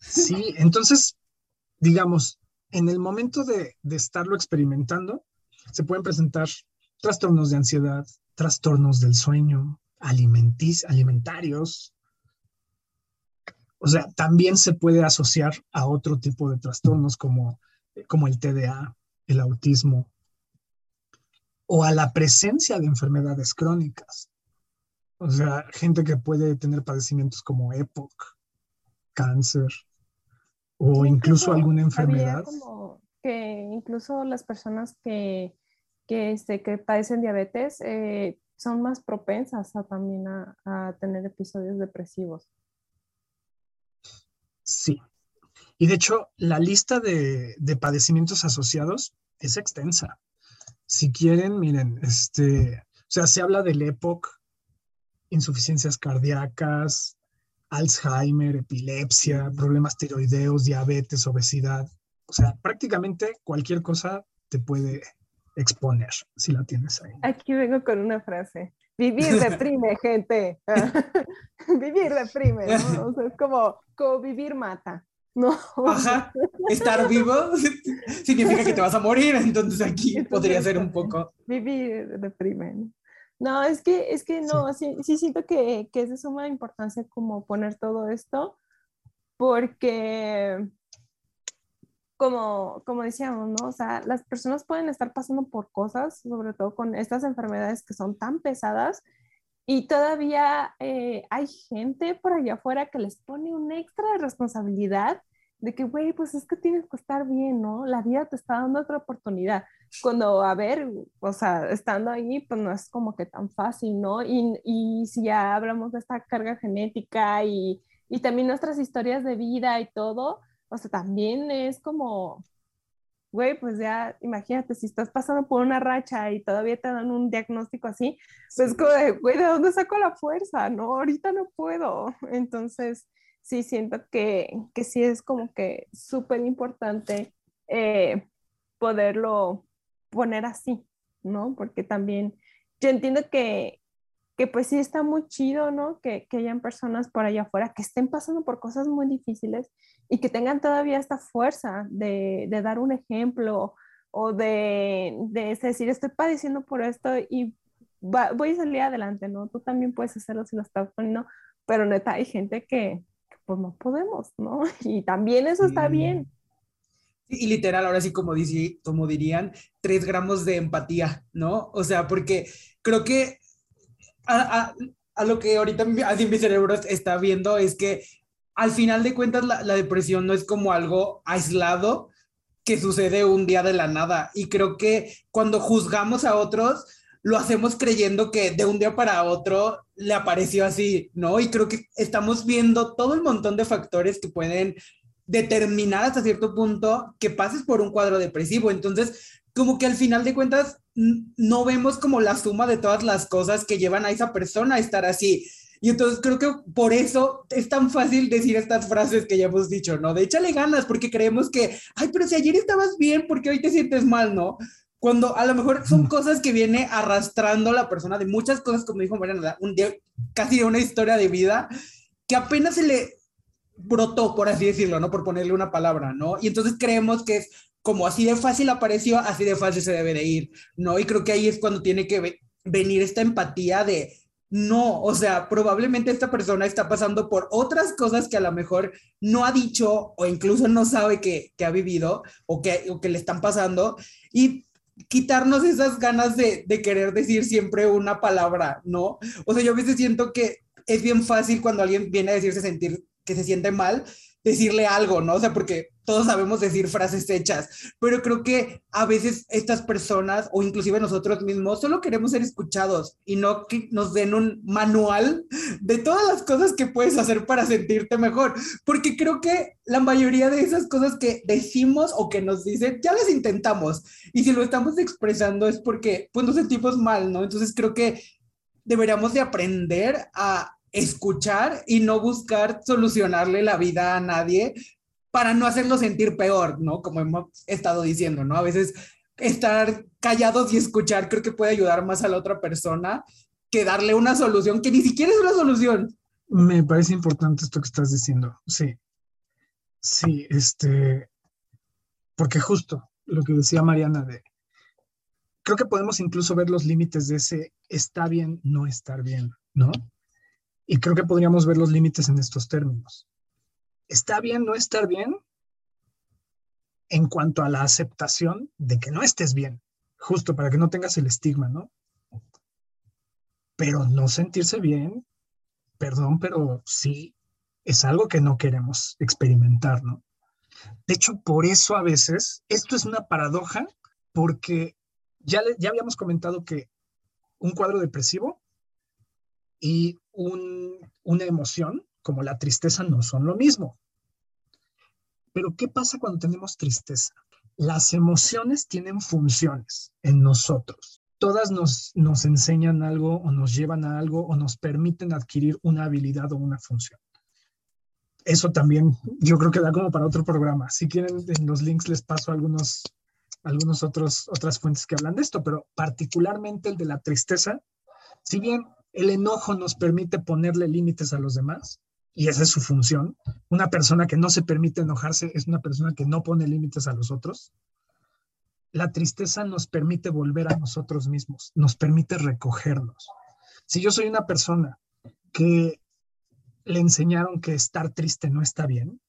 sí, entonces, digamos, en el momento de, de estarlo experimentando, se pueden presentar trastornos de ansiedad, trastornos del sueño, alimentarios. O sea, también se puede asociar a otro tipo de trastornos como, como el TDA, el autismo, o a la presencia de enfermedades crónicas. O sea, gente que puede tener padecimientos como EPOC, cáncer, o incluso, alguna enfermedad. Como que incluso las personas que, que, este, que padecen diabetes eh, son más propensas a, también a, tener episodios depresivos. Sí. Y de hecho, la lista de, padecimientos asociados es extensa. Si quieren, miren, este, o sea, se habla del EPOC, insuficiencias cardíacas, Alzheimer, epilepsia, problemas tiroideos, diabetes, obesidad. O sea, prácticamente cualquier cosa te puede exponer, si la tienes ahí. Aquí vengo con una frase. Vivir deprime, gente. vivir deprime, ¿no? O sea, es como, como vivir mata. No. Ajá. Estar vivo significa que te vas a morir, entonces aquí podría ser un poco. Vivir deprime. ¿no? No, es que, es que no, sí, sí, siento que, que, es de suma importancia como poner todo esto, porque como, como decíamos, ¿no? O sea, las personas pueden estar pasando por cosas, sobre todo con estas enfermedades que son tan pesadas, y todavía eh, hay gente por allá afuera que les pone un extra de responsabilidad de que, güey, pues es que tienes que estar bien, ¿no? La vida te está dando otra oportunidad. Cuando, a ver, o sea, estando ahí, pues no es como que tan fácil, ¿no? Y, y si ya hablamos de esta carga genética y, y también nuestras historias de vida y todo, o sea, también es como, güey, pues ya imagínate, si estás pasando por una racha y todavía te dan un diagnóstico así, pues como de, güey, ¿de dónde saco la fuerza? No, ahorita no puedo. Entonces, sí siento que, que sí es como que súper importante eh, poderlo poner así, ¿no? Porque también yo entiendo que, que pues sí está muy chido, ¿no? Que, que hayan personas por allá afuera que estén pasando por cosas muy difíciles y que tengan todavía esta fuerza de, de dar un ejemplo o de, de, decir, estoy padeciendo por esto y voy a salir adelante, ¿no? Tú también puedes hacerlo si lo estás poniendo, pero neta, hay gente que, pues no podemos, ¿no? Y también eso está bien. Y literal, ahora sí, como, dice, como dirían, tres gramos de empatía, ¿no? O sea, porque creo que a, a, lo que ahorita así mi cerebro está viendo es que al final de cuentas la, depresión no es como algo aislado que sucede un día de la nada. Y creo que cuando juzgamos a otros, lo hacemos creyendo que de un día para otro le apareció así, ¿no? Y creo que estamos viendo todo el montón de factores que pueden determinar hasta cierto punto que pases por un cuadro depresivo. Entonces, como que al final de cuentas, no vemos como la suma de todas las cosas que llevan a esa persona a estar así. Y entonces creo que por eso es tan fácil decir estas frases que ya hemos dicho, ¿no? De échale ganas, porque creemos que, ay, pero si ayer estabas bien, ¿por qué hoy te sientes mal, no? Cuando a lo mejor son cosas que viene arrastrando la persona de muchas cosas, como dijo Mariana, un día, casi una historia de vida, que apenas se le brotó, por así decirlo, ¿no? Por ponerle una palabra, ¿no? Y entonces creemos que es como así de fácil apareció, así de fácil se debe de ir, ¿no? Y creo que ahí es cuando tiene que venir esta empatía de, no, o sea, probablemente esta persona está pasando por otras cosas que a lo mejor no ha dicho o incluso no sabe que, que ha vivido o que, o que le están pasando y quitarnos esas ganas de, de, querer decir siempre una palabra, ¿no? O sea, yo a veces siento que es bien fácil cuando alguien viene a decirse sentir que se siente mal, decirle algo, ¿no? O sea, porque todos sabemos decir frases hechas, pero creo que a veces estas personas o inclusive nosotros mismos solo queremos ser escuchados y no que nos den un manual de todas las cosas que puedes hacer para sentirte mejor, porque creo que la mayoría de esas cosas que decimos o que nos dicen ya las intentamos y si lo estamos expresando es porque pues nos sentimos mal, ¿no? Entonces creo que deberíamos de aprender a escuchar y no buscar solucionarle la vida a nadie para no hacerlo sentir peor, ¿no? Como hemos estado diciendo, ¿no? A veces estar callados y escuchar creo que puede ayudar más a la otra persona que darle una solución que ni siquiera es una solución. Me parece importante esto que estás diciendo, sí. Sí, este, porque justo lo que decía Mariana de, creo que podemos incluso ver los límites de ese está bien, no estar bien, ¿no? Y creo que podríamos ver los límites en estos términos. ¿Está bien no estar bien? En cuanto a la aceptación de que no estés bien, justo para que no tengas el estigma, ¿no? Pero no sentirse bien, perdón, pero sí, es algo que no queremos experimentar, ¿no? De hecho, por eso a veces, esto es una paradoja, porque ya, ya habíamos comentado que un cuadro depresivo y una emoción como la tristeza no son lo mismo. Pero ¿qué pasa cuando tenemos tristeza? Las emociones tienen funciones en nosotros. Todas nos, nos enseñan algo o nos llevan a algo o nos permiten adquirir una habilidad o una función. Eso también yo creo que da como para otro programa. Si quieren, en los links les paso algunos, algunos otros, otras fuentes que hablan de esto, pero particularmente el de la tristeza, si bien el enojo nos permite ponerle límites a los demás y esa es su función. Una persona que no se permite enojarse es una persona que no pone límites a los otros. La tristeza nos permite volver a nosotros mismos, nos permite recogernos. Si yo soy una persona que le enseñaron que estar triste no está bien,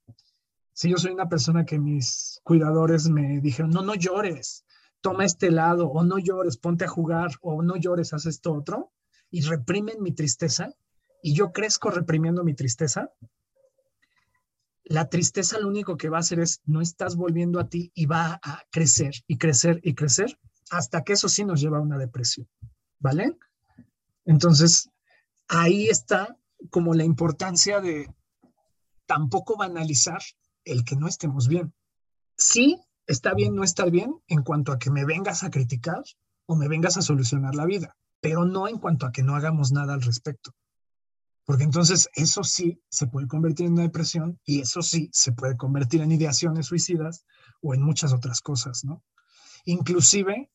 si yo soy una persona que mis cuidadores me dijeron, no, no llores, toma este lado, o no llores, ponte a jugar, o no llores, haz esto otro, y reprimen mi tristeza y yo crezco reprimiendo mi tristeza, la tristeza lo único que va a hacer es no estás volviendo a ti y va a crecer y crecer y crecer hasta que eso sí nos lleva a una depresión, ¿vale? Entonces, ahí está como la importancia de tampoco banalizar el que no estemos bien. Sí, está bien no estar bien en cuanto a que me vengas a criticar o me vengas a solucionar la vida pero no en cuanto a que no hagamos nada al respecto. Porque entonces eso sí se puede convertir en una depresión y eso sí se puede convertir en ideaciones suicidas o en muchas otras cosas, ¿no? Inclusive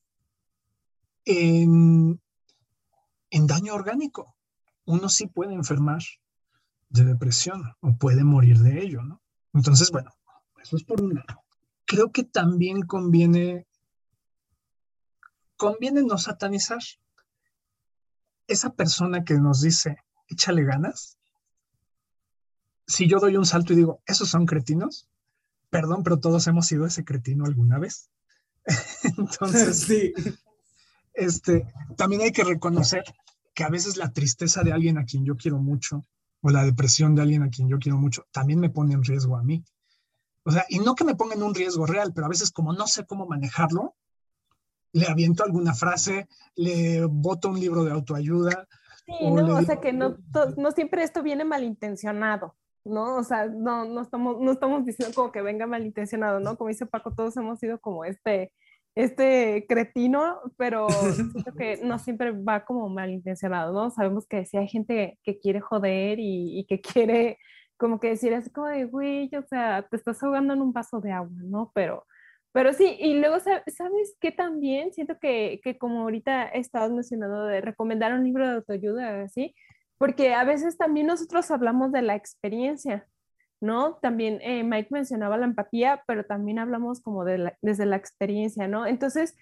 en, daño orgánico. Uno sí puede enfermar de depresión o puede morir de ello, ¿no? Entonces, bueno, eso es por un lado. Creo que también conviene, conviene no satanizar esa persona que nos dice, échale ganas, si yo doy un salto y digo, esos son cretinos, perdón, pero todos hemos sido ese cretino alguna vez. Entonces, sí. este, también hay que reconocer que a veces la tristeza de alguien a quien yo quiero mucho o la depresión de alguien a quien yo quiero mucho también me pone en riesgo a mí. O sea, y no que me ponga en un riesgo real, pero a veces como no sé cómo manejarlo, le aviento alguna frase, le boto un libro de autoayuda. Sí, o no, o sea que no, no siempre esto viene malintencionado. ¿no? O sea, no, no, estamos, no estamos diciendo como que venga malintencionado, ¿no? Como dice Paco, todos hemos sido como este, este cretino, pero siento que no siempre va como malintencionado, ¿no? Sabemos que si hay gente que quiere joder y, y que quiere como que decir así como de, güey, o sea, te estás ahogando en un vaso de agua, ¿no? Pero, pero sí, y luego, ¿sabes qué también? Siento que, que como ahorita estabas mencionando de recomendar un libro de autoayuda, así, porque a veces también nosotros hablamos de la experiencia, ¿no? También eh, Mike mencionaba la empatía, pero también hablamos como de desde la experiencia, ¿no? Entonces,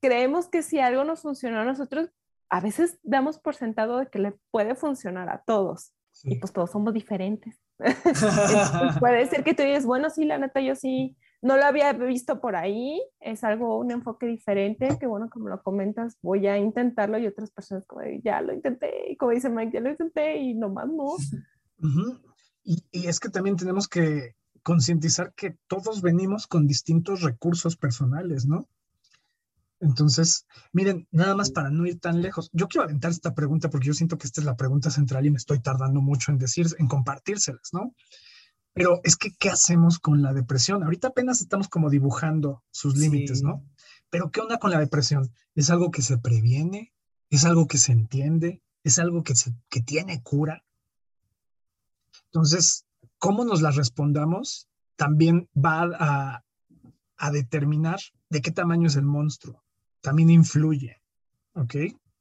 creemos que si algo nos funciona a nosotros, a veces damos por sentado de que le puede funcionar a todos. Y pues todos somos diferentes. puede ser que tú digas, bueno, sí, la neta, yo sí, no lo había visto por ahí, es algo, un enfoque diferente, que bueno, como lo comentas, voy a intentarlo y otras personas como, ya lo intenté, y como dice Mike, ya lo intenté y nomás no. y, y es que también tenemos que concientizar que todos venimos con distintos recursos personales, ¿no? Entonces, miren, nada más para no ir tan lejos, yo quiero aventar esta pregunta porque yo siento que esta es la pregunta central y me estoy tardando mucho en decir, en compartírselas, ¿no? Pero es que, ¿qué hacemos con la depresión? Ahorita apenas estamos como dibujando sus límites, ¿no? Pero ¿qué onda con la depresión? ¿Es algo que se previene? ¿Es algo que se entiende? ¿Es algo que, se, que tiene cura? Entonces, cómo nos la respondamos también va a, a determinar de qué tamaño es el monstruo. También influye, ¿ok?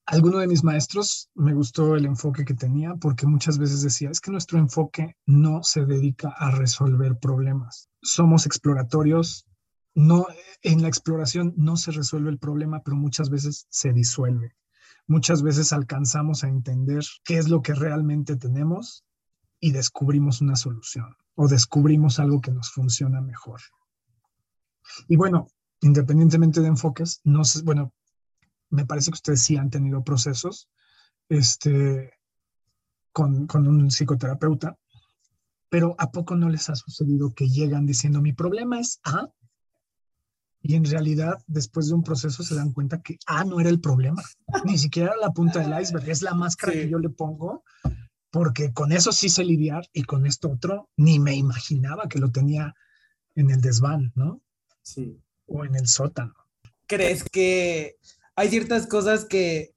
Alguno de mis maestros me gustó el enfoque que tenía porque muchas veces decía, es que nuestro enfoque no se dedica a resolver problemas. Somos exploratorios, no en la exploración no se resuelve el problema, pero muchas veces se disuelve. Muchas veces alcanzamos a entender qué es lo que realmente tenemos y descubrimos una solución o descubrimos algo que nos funciona mejor. Y bueno, independientemente de enfoques, no sé, bueno, me parece que ustedes sí han tenido procesos este, con, con un psicoterapeuta, pero ¿a poco no les ha sucedido que llegan diciendo mi problema es A? Y en realidad, después de un proceso, se dan cuenta que A no era el problema, ni siquiera la punta del iceberg, es la máscara que yo le pongo, porque con eso sí sé lidiar y con esto otro ni me imaginaba que lo tenía en el desván, ¿no? Sí. O en el sótano. ¿Crees que hay ciertas cosas que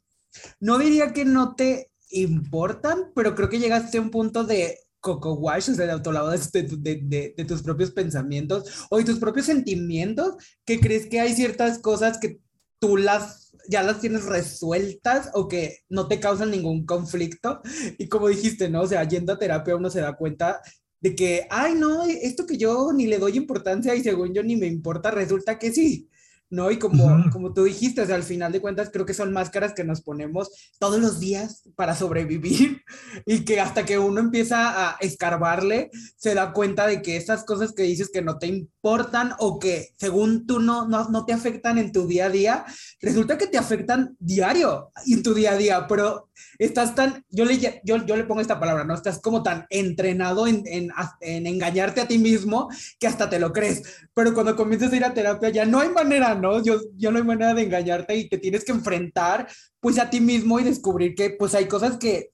no diría que no te importan, pero creo que llegaste a un punto de coco wash, o sea, de autolavado de, de, de, tus propios pensamientos o de tus propios sentimientos, que crees que hay ciertas cosas que tú las ya las tienes resueltas o que no te causan ningún conflicto. Y como dijiste, ¿no? O sea, yendo a terapia uno se da cuenta de que, ay, no, esto que yo ni le doy importancia y según yo ni me importa, resulta que sí. ¿No? Y como, como tú dijiste, al final de cuentas creo que son máscaras que nos ponemos todos los días para sobrevivir y que hasta que uno empieza a escarbarle, se da cuenta de que esas cosas que dices que no te importan o que según tú no, no, no te afectan en tu día a día, resulta que te afectan diario en tu día a día, pero estás tan, yo le, yo, yo le pongo esta palabra, ¿no? Estás como tan entrenado en, en, en engañarte a ti mismo que hasta te lo crees, pero cuando comienzas a ir a terapia ya no hay manera, ¿no? Yo, yo no hay manera de engañarte y te tienes que enfrentar pues a ti mismo y descubrir que pues hay cosas que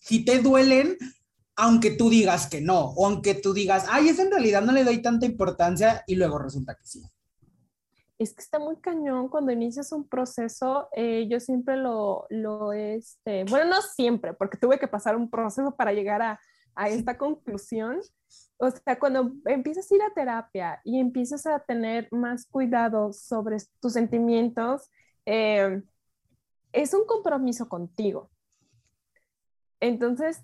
si te duelen, aunque tú digas que no, o aunque tú digas, ay, eso en realidad no le doy tanta importancia y luego resulta que sí. Es que está muy cañón cuando inicias un proceso, eh, yo siempre lo, lo, este, bueno, no siempre, porque tuve que pasar un proceso para llegar a, a esta conclusión, o sea, cuando empiezas a ir a terapia y empiezas a tener más cuidado sobre tus sentimientos, eh, es un compromiso contigo. Entonces,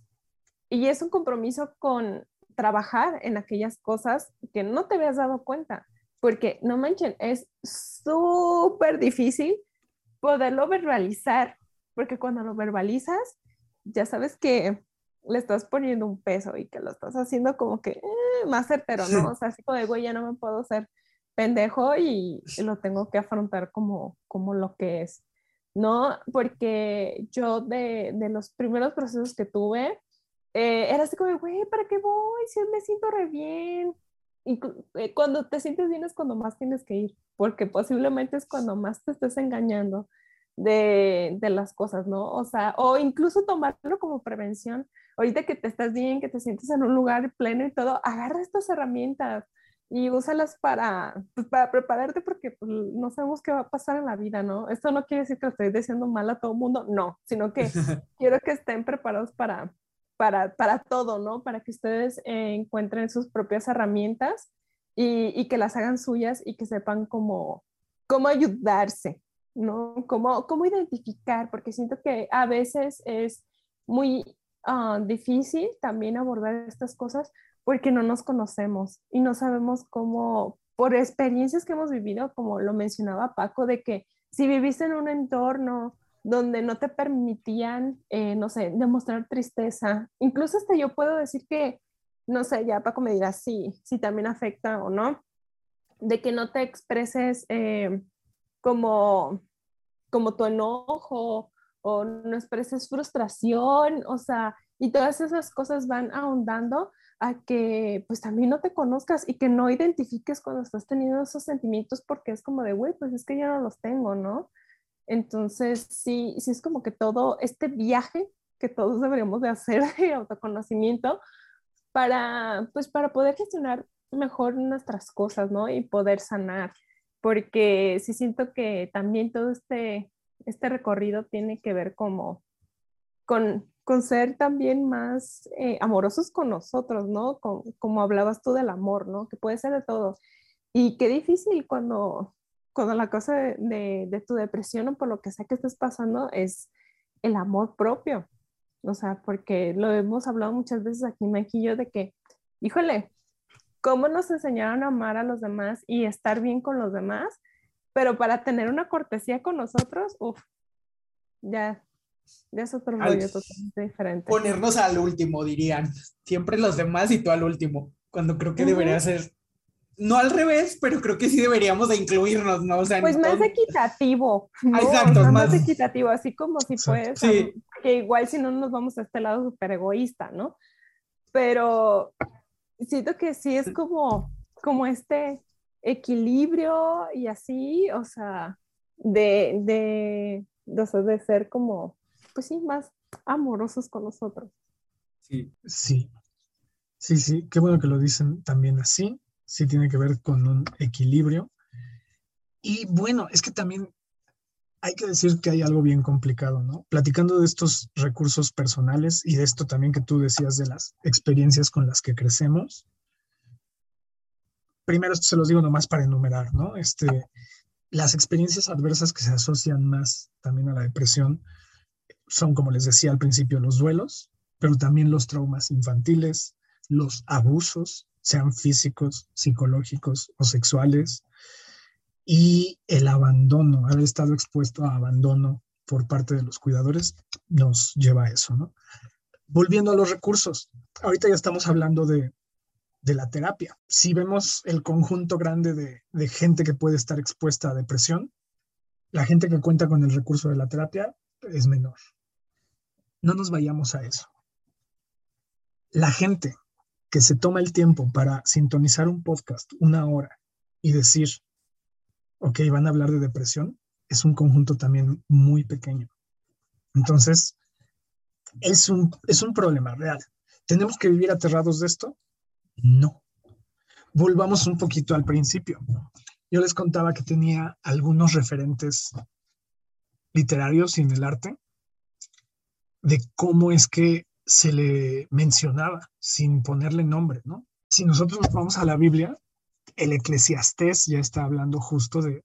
y es un compromiso con trabajar en aquellas cosas que no te habías dado cuenta, porque no manchen, es súper difícil poderlo verbalizar porque cuando lo verbalizas, ya sabes que le estás poniendo un peso y que lo estás haciendo como que eh, más certero, ¿no? O sea, así como de, güey, ya no me puedo ser pendejo y lo tengo que afrontar como, como lo que es, ¿no? Porque yo de, de los primeros procesos que tuve, eh, era así como, güey, ¿para qué voy? Si me siento re bien. Y eh, cuando te sientes bien es cuando más tienes que ir, porque posiblemente es cuando más te estés engañando de, de, las cosas, ¿no? O sea, o incluso tomarlo como prevención. Ahorita que te estás bien, que te sientes en un lugar pleno y todo, agarra estas herramientas y úsalas para, pues, para prepararte porque pues, no sabemos qué va a pasar en la vida, ¿no? Esto no quiere decir que lo estoy diciendo mal a todo el mundo, no, sino que quiero que estén preparados para, para, para todo, ¿no? Para que ustedes eh, encuentren sus propias herramientas y, y, que las hagan suyas y que sepan cómo, cómo ayudarse, ¿no? Cómo, cómo identificar, porque siento que a veces es muy uh, difícil también abordar estas cosas porque no nos conocemos y no sabemos cómo, por experiencias que hemos vivido, como lo mencionaba Paco, de que si viviste en un entorno donde no te permitían, eh, no sé, demostrar tristeza, incluso hasta yo puedo decir que, no sé, ya Paco me dirá sí, si también afecta o no, de que no te expreses eh, como, como tu enojo o no expreses frustración, o sea, y todas esas cosas van ahondando a que pues también no te conozcas y que no identifiques cuando estás teniendo esos sentimientos porque es como de, güey, pues es que ya no los tengo, ¿no? Entonces, sí, sí es como que todo este viaje que todos deberíamos de hacer de autoconocimiento para, pues para poder gestionar mejor nuestras cosas, ¿no? Y poder sanar, porque sí siento que también todo este, este recorrido tiene que ver como con con ser también más eh, amorosos con nosotros, ¿no? como hablabas tú del amor, ¿no? Que puede ser de todo. Y qué difícil cuando, cuando la cosa de, tu depresión o por lo que sea que estés pasando es el amor propio. O sea, porque lo hemos hablado muchas veces aquí, y yo, de que, híjole, ¿cómo nos enseñaron a amar a los demás y estar bien con los demás? Pero para tener una cortesía con nosotros, uff, ya es otro rollo totalmente diferente. Ponernos al último, dirían. Siempre los demás y tú al último. Cuando creo que debería ser. No al revés, pero creo que sí deberíamos de incluirnos, ¿no? O sea, pues más equitativo. Exacto, más... equitativo, así como si puedes. Que igual si no nos vamos a este lado súper egoísta, ¿no? Pero siento que sí es como, como este equilibrio y así, o sea, de, de, de, de ser como pues sí, más amorosos con nosotros. Sí. Sí, sí, sí, qué bueno que lo dicen también así, sí tiene que ver con un equilibrio. Y bueno, es que también hay que decir que hay algo bien complicado, ¿no? Platicando de estos recursos personales y de esto también que tú decías de las experiencias con las que crecemos. Primero se los digo nomás para enumerar, ¿no? Este, las experiencias adversas que se asocian más también a la depresión son, como les decía al principio, los duelos, pero también los traumas infantiles, los abusos, sean físicos, psicológicos o sexuales, y el abandono, haber estado expuesto a abandono por parte de los cuidadores, nos lleva a eso, ¿no? Volviendo a los recursos, ahorita ya estamos hablando de, de la terapia. Si vemos el conjunto grande de, de gente que puede estar expuesta a depresión, la gente que cuenta con el recurso de la terapia es menor no nos vayamos a eso. La gente que se toma el tiempo para sintonizar un podcast una hora y decir, ok, van a hablar de depresión, es un conjunto también muy pequeño. Entonces, es un, es un problema real. ¿Tenemos que vivir aterrados de esto? No. Volvamos un poquito al principio. Yo les contaba que tenía algunos referentes literarios y en el arte de cómo es que se le mencionaba sin ponerle nombre, ¿no? Si nosotros nos vamos a la Biblia, el eclesiastés ya está hablando justo de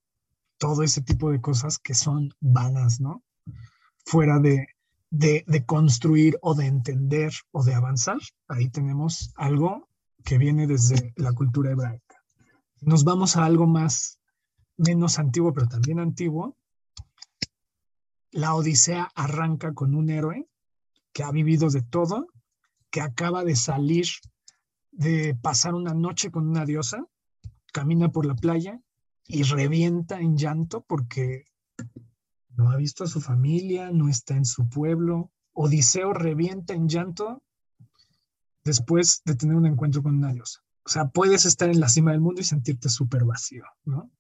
todo ese tipo de cosas que son vanas, ¿no? Fuera de, de, de construir o de entender o de avanzar. Ahí tenemos algo que viene desde la cultura hebraica. Nos vamos a algo más, menos antiguo, pero también antiguo, la Odisea arranca con un héroe que ha vivido de todo, que acaba de salir de pasar una noche con una diosa, camina por la playa y revienta en llanto porque no ha visto a su familia, no está en su pueblo. Odiseo revienta en llanto después de tener un encuentro con una diosa. O sea, puedes estar en la cima del mundo y sentirte súper vacío, ¿no?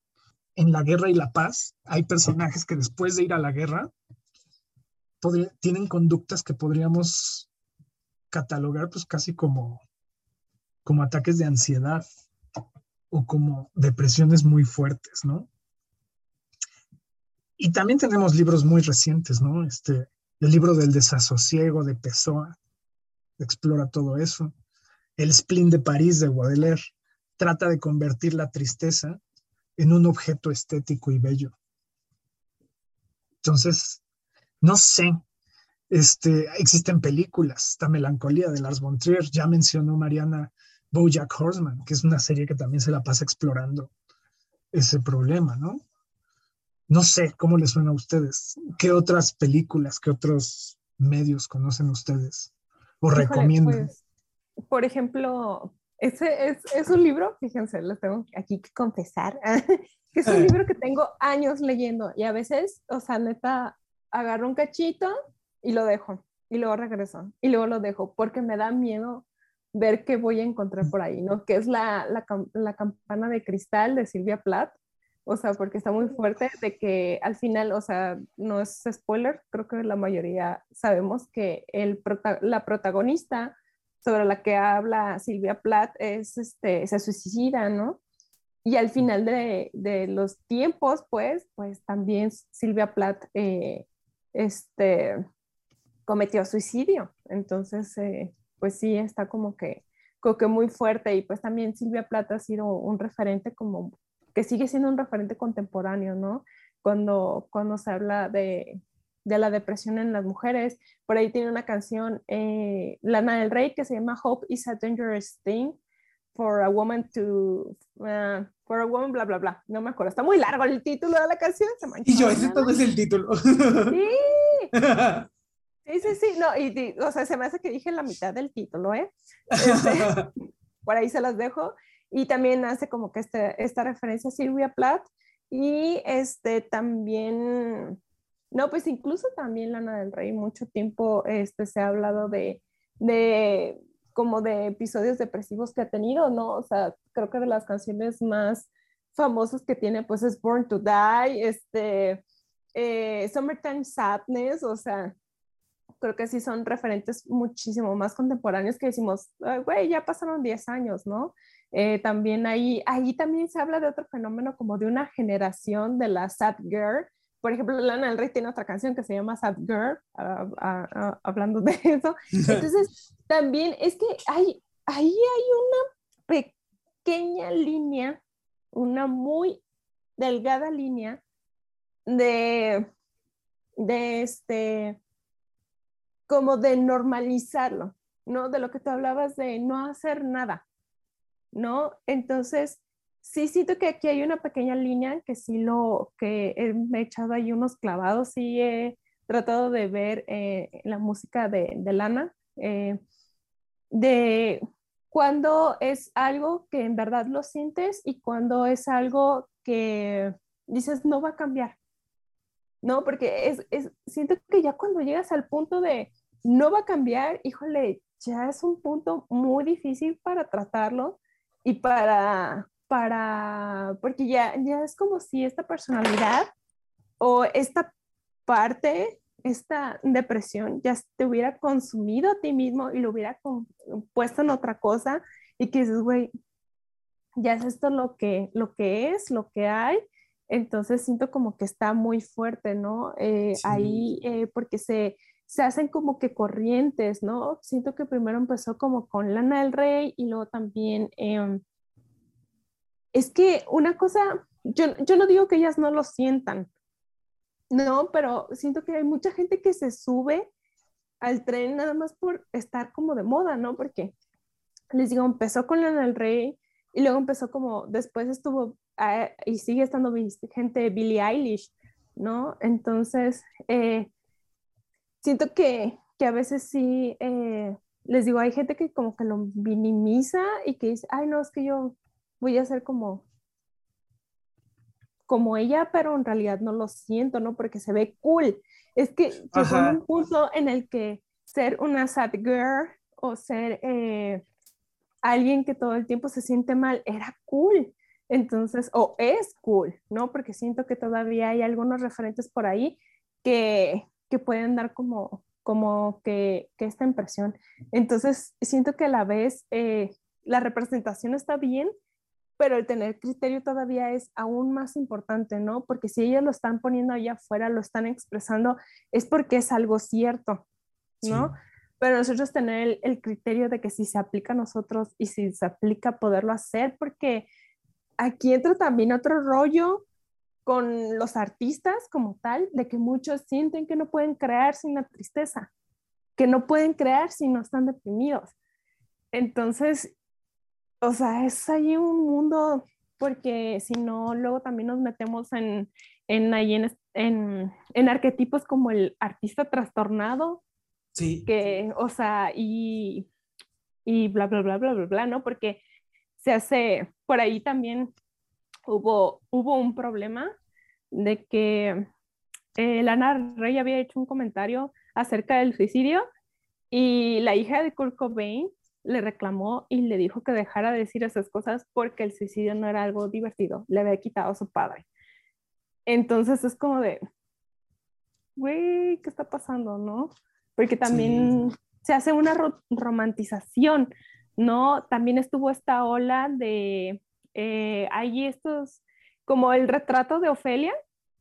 En la guerra y la paz hay personajes que después de ir a la guerra tienen conductas que podríamos catalogar pues casi como, como ataques de ansiedad o como depresiones muy fuertes, ¿no? Y también tenemos libros muy recientes, ¿no? Este, el libro del desasosiego de Pessoa explora todo eso. El spleen de París de Baudelaire trata de convertir la tristeza en un objeto estético y bello. Entonces, no sé, este, existen películas, esta melancolía de Lars von Trier, ya mencionó Mariana Bojack Horseman, que es una serie que también se la pasa explorando ese problema, ¿no? No sé cómo les suena a ustedes. ¿Qué otras películas, qué otros medios conocen ustedes o? Pues, por ejemplo, ese es, es, un libro, fíjense, lo tengo aquí que confesar, que es un libro que tengo años leyendo y a veces, o sea, neta, agarro un cachito y lo dejo y luego regreso y luego lo dejo porque me da miedo ver qué voy a encontrar por ahí, ¿no? Que es la, la, la campana de cristal de Silvia Plath o sea, porque está muy fuerte de que al final, o sea, no es spoiler, creo que la mayoría sabemos que el la protagonista sobre la que habla Silvia Plath es, este, se suicida, ¿no? Y al final de, de los tiempos, pues, pues también Silvia Plath, eh, este, cometió suicidio. Entonces, eh, pues sí, está como que, como que muy fuerte y pues también Silvia Plath ha sido un referente como que sigue siendo un referente contemporáneo, ¿no? Cuando, cuando se habla de, de la depresión en las mujeres. Por ahí tiene una canción, eh, Lana del Rey, que se llama Hope is a Dangerous Thing for a Woman to... Uh, for a Woman, bla, bla, bla. No me acuerdo. Está muy largo el título de la canción. y yo, ese todo es el título. Sí. Sí, sí, sí. No, y, o sea, se me hace que dije la mitad del título, ¿eh? Este, por ahí se las dejo y también hace como que este, esta referencia a Silvia Plath y este también, no, pues incluso también Lana del Rey, mucho tiempo este, se ha hablado de, de como de episodios depresivos que ha tenido, ¿no? O sea, creo que de las canciones más famosas que tiene pues es Born to Die, este, eh, Summertime Sadness, o sea, creo que sí son referentes muchísimo más contemporáneos que decimos, güey, ya pasaron 10 años, ¿no? Eh, también ahí, ahí también se habla de otro fenómeno como de una generación de la sad girl. Por ejemplo, Lana del Rey tiene otra canción que se llama Sad Girl, ah, ah, ah, hablando de eso. Entonces, también es que hay, ahí hay una pequeña línea, una muy delgada línea de, de este, como de normalizarlo, ¿no? De lo que tú hablabas de no hacer nada, ¿no? Entonces, sí siento que aquí hay una pequeña línea que sí lo, que he echado ahí unos clavados, sí he tratado de ver eh, la música de, Lana, eh, de cuando es algo que en verdad lo sientes y cuando es algo que dices no va a cambiar, ¿no? Porque es, es, siento que ya cuando llegas al punto de no va a cambiar, híjole, ya es un punto muy difícil para tratarlo y para, para, porque ya, ya es como si esta personalidad o esta parte, esta depresión ya te hubiera consumido a ti mismo y lo hubiera puesto en otra cosa y que dices, güey, ya es esto lo que, lo que es, lo que hay. Entonces siento como que está muy fuerte, ¿no? Eh, ahí, eh, porque se, se hacen como que corrientes, ¿no? Siento que primero empezó como con Lana del Rey y luego también... Em, es que una cosa, yo, yo no digo que ellas no lo sientan, no, pero siento que hay mucha gente que se sube al tren nada más por estar como de moda, ¿no? Porque les digo, empezó con Lana del Rey y luego empezó como, después estuvo, ah, y sigue estando gente Billie Eilish, ¿no? Entonces, eh, siento que, que, a veces sí, eh, les digo, hay gente que como que lo minimiza y que dice, ay, no, es que yo voy a ser como como ella, pero en realidad no lo siento, ¿no? Porque se ve cool. Es que llegó un punto en el que ser una sad girl o ser eh, alguien que todo el tiempo se siente mal era cool. Entonces, o es cool, ¿no? Porque siento que todavía hay algunos referentes por ahí que, que pueden dar como, como que, que, esta impresión. Entonces, siento que a la vez eh, la representación está bien, pero el tener criterio todavía es aún más importante, ¿no? Porque si ellos lo están poniendo allá afuera, lo están expresando, es porque es algo cierto, ¿no? Pero nosotros tener el, el, criterio de que si se aplica a nosotros y si se aplica poderlo hacer, porque aquí entra también otro rollo con los artistas como tal, de que muchos sienten que no pueden crear sin la tristeza, que no pueden crear si no están deprimidos. Entonces, o sea, es ahí un mundo, porque si no, luego también nos metemos en, en, ahí en, en, arquetipos como el artista trastornado. Sí. Que, o sea, y, y bla, bla, bla, bla, bla, bla, ¿no? Porque se hace, por ahí también hubo, hubo un problema de que eh, Lana Rey había hecho un comentario acerca del suicidio y la hija de Kurt Cobain le reclamó y le dijo que dejara de decir esas cosas porque el suicidio no era algo divertido, le había quitado a su padre. Entonces es como de, güey, ¿qué está pasando, no? Porque también se hace una romantización, ¿no? También estuvo esta ola de, eh, hay estos, como el retrato de Ofelia,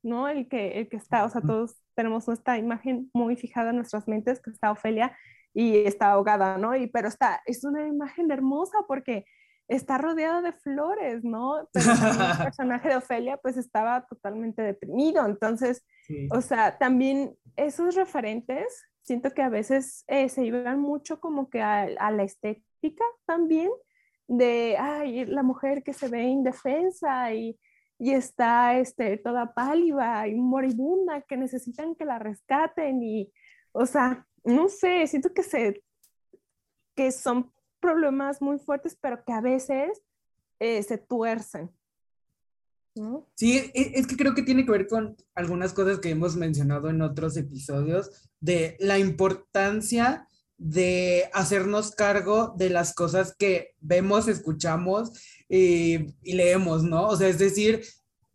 ¿no? El que, el que está, o sea, todos tenemos esta imagen muy fijada en nuestras mentes, que está Ofelia y está ahogada, ¿no? Y, pero está, es una imagen hermosa porque está rodeada de flores, ¿no? Pero el personaje de Ofelia pues estaba totalmente deprimido, entonces, o sea, también esos referentes, siento que a veces eh, se llevan mucho como que a, a, la estética también, de, ay, la mujer que se ve indefensa y, y está este, toda pálida y moribunda, que necesitan que la rescaten y, o sea, no sé, siento que, se, que son problemas muy fuertes, pero que a veces eh, se tuercen. Sí, e, es que creo que tiene que ver con algunas cosas que hemos mencionado en otros episodios de la importancia de hacernos cargo de las cosas que vemos, escuchamos y, y leemos, ¿no? O sea, es decir,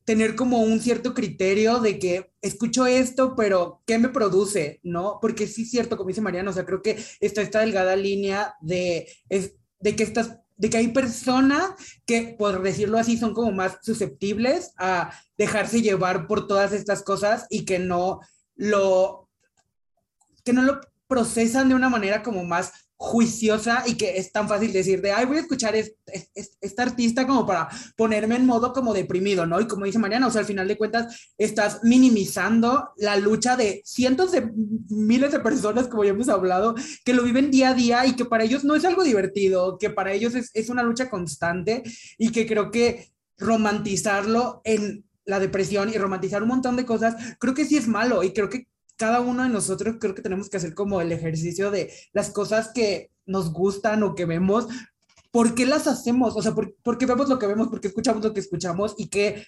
tener como un cierto criterio de que escucho esto, pero ¿qué me produce? ¿No? Porque sí es cierto, como dice Mariana, o sea, creo que está esta delgada línea de, de que estas de que hay personas que, por decirlo así, son como más susceptibles a dejarse llevar por todas estas cosas y que no lo, que no lo procesan de una manera como más juiciosa y que es tan fácil decir de, ay, voy a escuchar esta artista como para ponerme en modo como deprimido, ¿no? Y como dice Mariana, o sea, al final de cuentas estás minimizando la lucha de cientos de miles de personas, como ya hemos hablado, que lo viven día a día y que para ellos no es algo divertido, que para ellos es, es una lucha constante y que creo que romantizarlo en la depresión y romantizar un montón de cosas, creo que sí es malo y creo que cada uno de nosotros creo que tenemos que hacer como el ejercicio de las cosas que nos gustan o que vemos, ¿por qué las hacemos? O sea, ¿por, qué vemos lo que vemos? ¿Por qué escuchamos lo que escuchamos? Y qué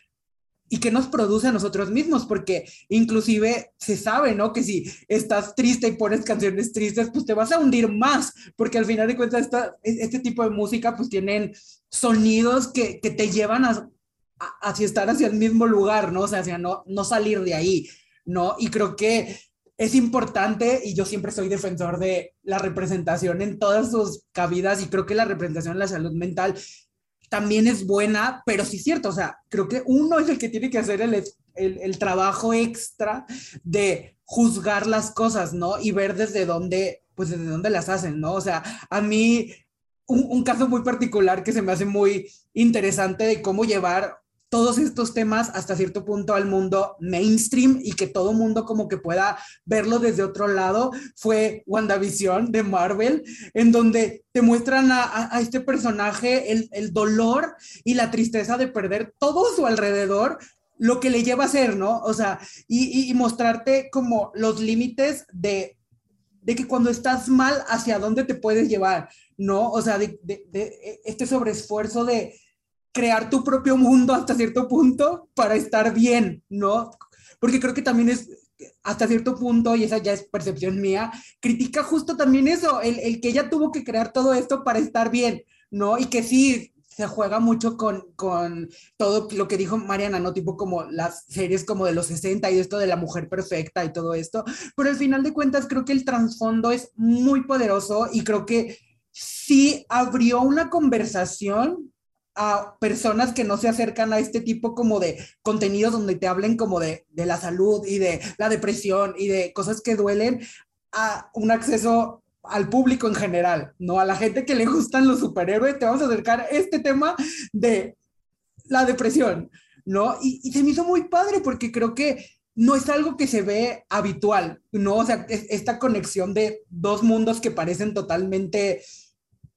y qué nos produce a nosotros mismos, porque inclusive se sabe, ¿no? Que si estás triste y pones canciones tristes, pues te vas a hundir más, porque al final de cuentas esta, este tipo de música pues tienen sonidos que, que te llevan a, a, hacia estar hacia el mismo lugar, ¿no? O sea, hacia no, no salir de ahí. ¿No? Y creo que es importante y yo siempre soy defensor de la representación en todas sus cabidas y creo que la representación en la salud mental también es buena, pero sí es cierto, o sea, creo que uno es el que tiene que hacer el, el, el trabajo extra de juzgar las cosas, ¿no? Y ver desde dónde, pues desde dónde las hacen, ¿no? O sea, a mí un, un caso muy particular que se me hace muy interesante de cómo llevar todos estos temas hasta cierto punto al mundo mainstream y que todo mundo como que pueda verlo desde otro lado fue WandaVision de Marvel, en donde te muestran a, a este personaje el, el, dolor y la tristeza de perder todo su alrededor lo que le lleva a ser, ¿no? O sea, y, y mostrarte como los límites de, de que cuando estás mal, hacia dónde te puedes llevar, ¿no? O sea, de, de, de este sobreesfuerzo de crear tu propio mundo hasta cierto punto para estar bien, ¿no? Porque creo que también es, hasta cierto punto, y esa ya es percepción mía, critica justo también eso, el, el que ella tuvo que crear todo esto para estar bien, ¿no? Y que sí, se juega mucho con, con todo lo que dijo Mariana, ¿no? Tipo como las series como de los 60 y esto de la mujer perfecta y todo esto, pero al final de cuentas creo que el trasfondo es muy poderoso y creo que sí abrió una conversación a personas que no se acercan a este tipo como de contenidos donde te hablen como de, de la salud y de la depresión y de cosas que duelen a un acceso al público en general, no a la gente que le gustan los superhéroes, te vamos a acercar este tema de la depresión, ¿no? Y, y se me hizo muy padre porque creo que no es algo que se ve habitual, ¿no? O sea, es, esta conexión de dos mundos que parecen totalmente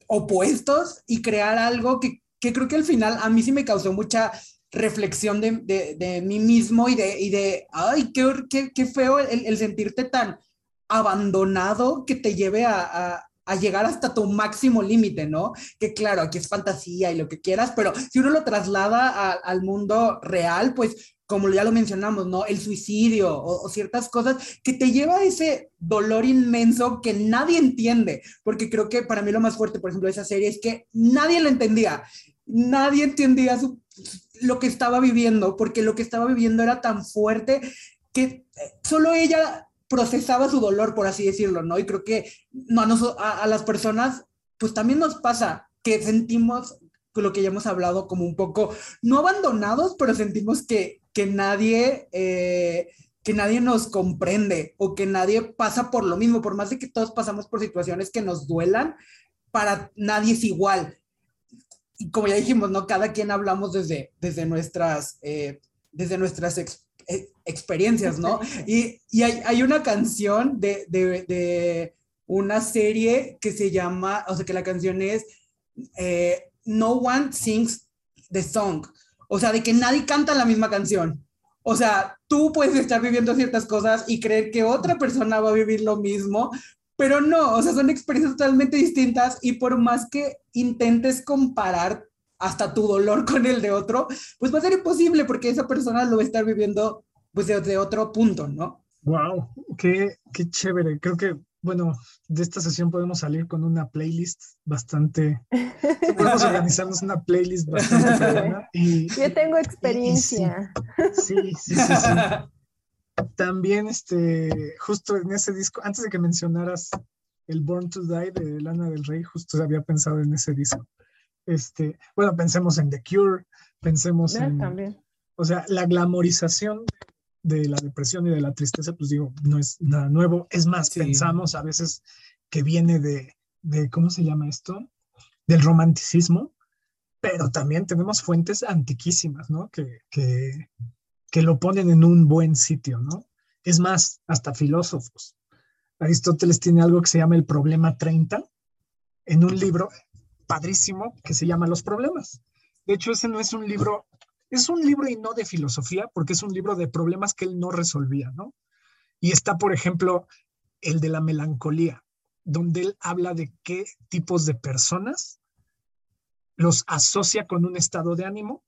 opuestos y crear algo que, que creo que al final a mí sí me causó mucha reflexión de, de, de mí mismo y de, y de ay, qué, qué, qué feo el, el sentirte tan abandonado que te lleve a, a, a llegar hasta tu máximo límite, ¿no? Que claro, aquí es fantasía y lo que quieras, pero si uno lo traslada a, al mundo real, pues como ya lo mencionamos, ¿no? El suicidio o, o, ciertas cosas que te lleva a ese dolor inmenso que nadie entiende, porque creo que para mí lo más fuerte, por ejemplo, de esa serie es que nadie lo entendía, nadie entendía lo que estaba viviendo, porque lo que estaba viviendo era tan fuerte que solo ella procesaba su dolor, por así decirlo, ¿no? Y creo que no, a, a, las personas, pues también nos pasa que sentimos lo que ya hemos hablado como un poco, no abandonados, pero sentimos que, que nadie... Eh, que nadie nos comprende o que nadie pasa por lo mismo, por más de que todos pasamos por situaciones que nos duelan, para nadie es igual. Como ya dijimos, ¿no? Cada quien hablamos desde, desde nuestras, eh, desde nuestras ex, eh, experiencias, ¿no? Y, y hay, hay, una canción de, de, de, una serie que se llama, o sea, que la canción es eh, No One Sings the Song, o sea, de que nadie canta la misma canción. O sea, tú puedes estar viviendo ciertas cosas y creer que otra persona va a vivir lo mismo, pero no, o sea, son experiencias totalmente distintas y por más que intentes comparar hasta tu dolor con el de otro, pues va a ser imposible porque esa persona lo va a estar viviendo pues de, otro punto, ¿no? Wow, qué, qué chévere. Creo que, bueno, de esta sesión podemos salir con una playlist bastante, podemos organizarnos una playlist bastante buena. Y, Yo tengo experiencia. Y, sí, sí, sí, sí, sí. También, este, justo en ese disco, antes de que mencionaras el Born to Die de Lana del Rey, justo había pensado en ese disco. Este, bueno, pensemos en The Cure, pensemos Yeah, en... también. O sea, la glamorización de la depresión y de la tristeza, pues digo, no es nada nuevo. Es más, Sí. pensamos a veces que viene de, de, ¿cómo se llama esto? Del romanticismo, pero también tenemos fuentes antiquísimas, ¿no? Que, que, que lo ponen en un buen sitio, ¿no? Es más, hasta filósofos. Aristóteles tiene algo que se llama el problema 30 en un libro padrísimo que se llama Los problemas. De hecho, ese no es un libro, es un libro y no de filosofía, porque es un libro de problemas que él no resolvía, ¿no? Y está, por ejemplo, el de la melancolía, donde él habla de qué tipos de personas los asocia con un estado de ánimo,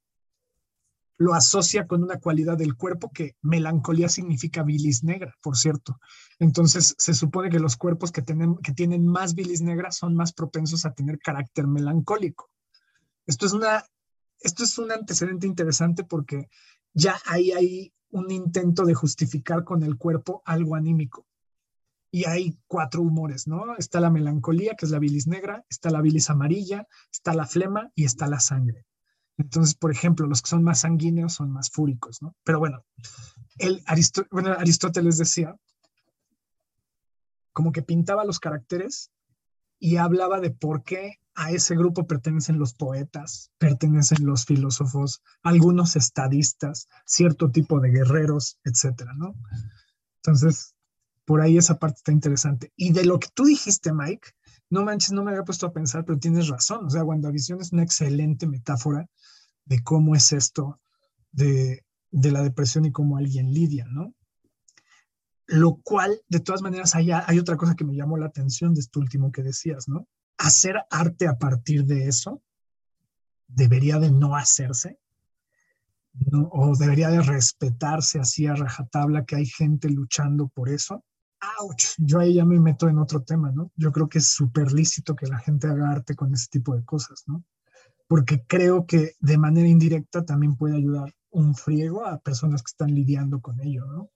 lo asocia con una cualidad del cuerpo que melancolía significa bilis negra, por cierto. Entonces, se supone que los cuerpos que, tienen, que tienen más bilis negra son más propensos a tener carácter melancólico. Esto es, una, esto es un antecedente interesante porque ya ahí hay un intento de justificar con el cuerpo algo anímico. Y hay cuatro humores, ¿no? Está la melancolía, que es la bilis negra, está la bilis amarilla, está la flema y está la sangre. Entonces, por ejemplo, los que son más sanguíneos son más fúricos, ¿no? Pero bueno, el Aristó bueno, Aristóteles decía como que pintaba los caracteres y hablaba de por qué a ese grupo pertenecen los poetas, pertenecen los filósofos, algunos estadistas, cierto tipo de guerreros, etcétera, ¿no? Entonces, por ahí esa parte está interesante. Y de lo que tú dijiste, Mike, no manches, no me había puesto a pensar, pero tienes razón. O sea, WandaVision es una excelente metáfora de cómo es esto de, de la depresión y cómo alguien lidia, ¿no? Lo cual, de todas maneras, hay, hay otra cosa que me llamó la atención de esto último que decías, ¿no? Hacer arte a partir de eso debería de no hacerse, ¿no? o debería de respetarse así a rajatabla que hay gente luchando por eso. ¡Auch! Yo ahí ya me meto en otro tema, ¿no? Yo creo que es súper lícito que la gente haga arte con ese tipo de cosas, ¿no? Porque creo que de manera indirecta también puede ayudar un friego a personas que están lidiando con ello, ¿no?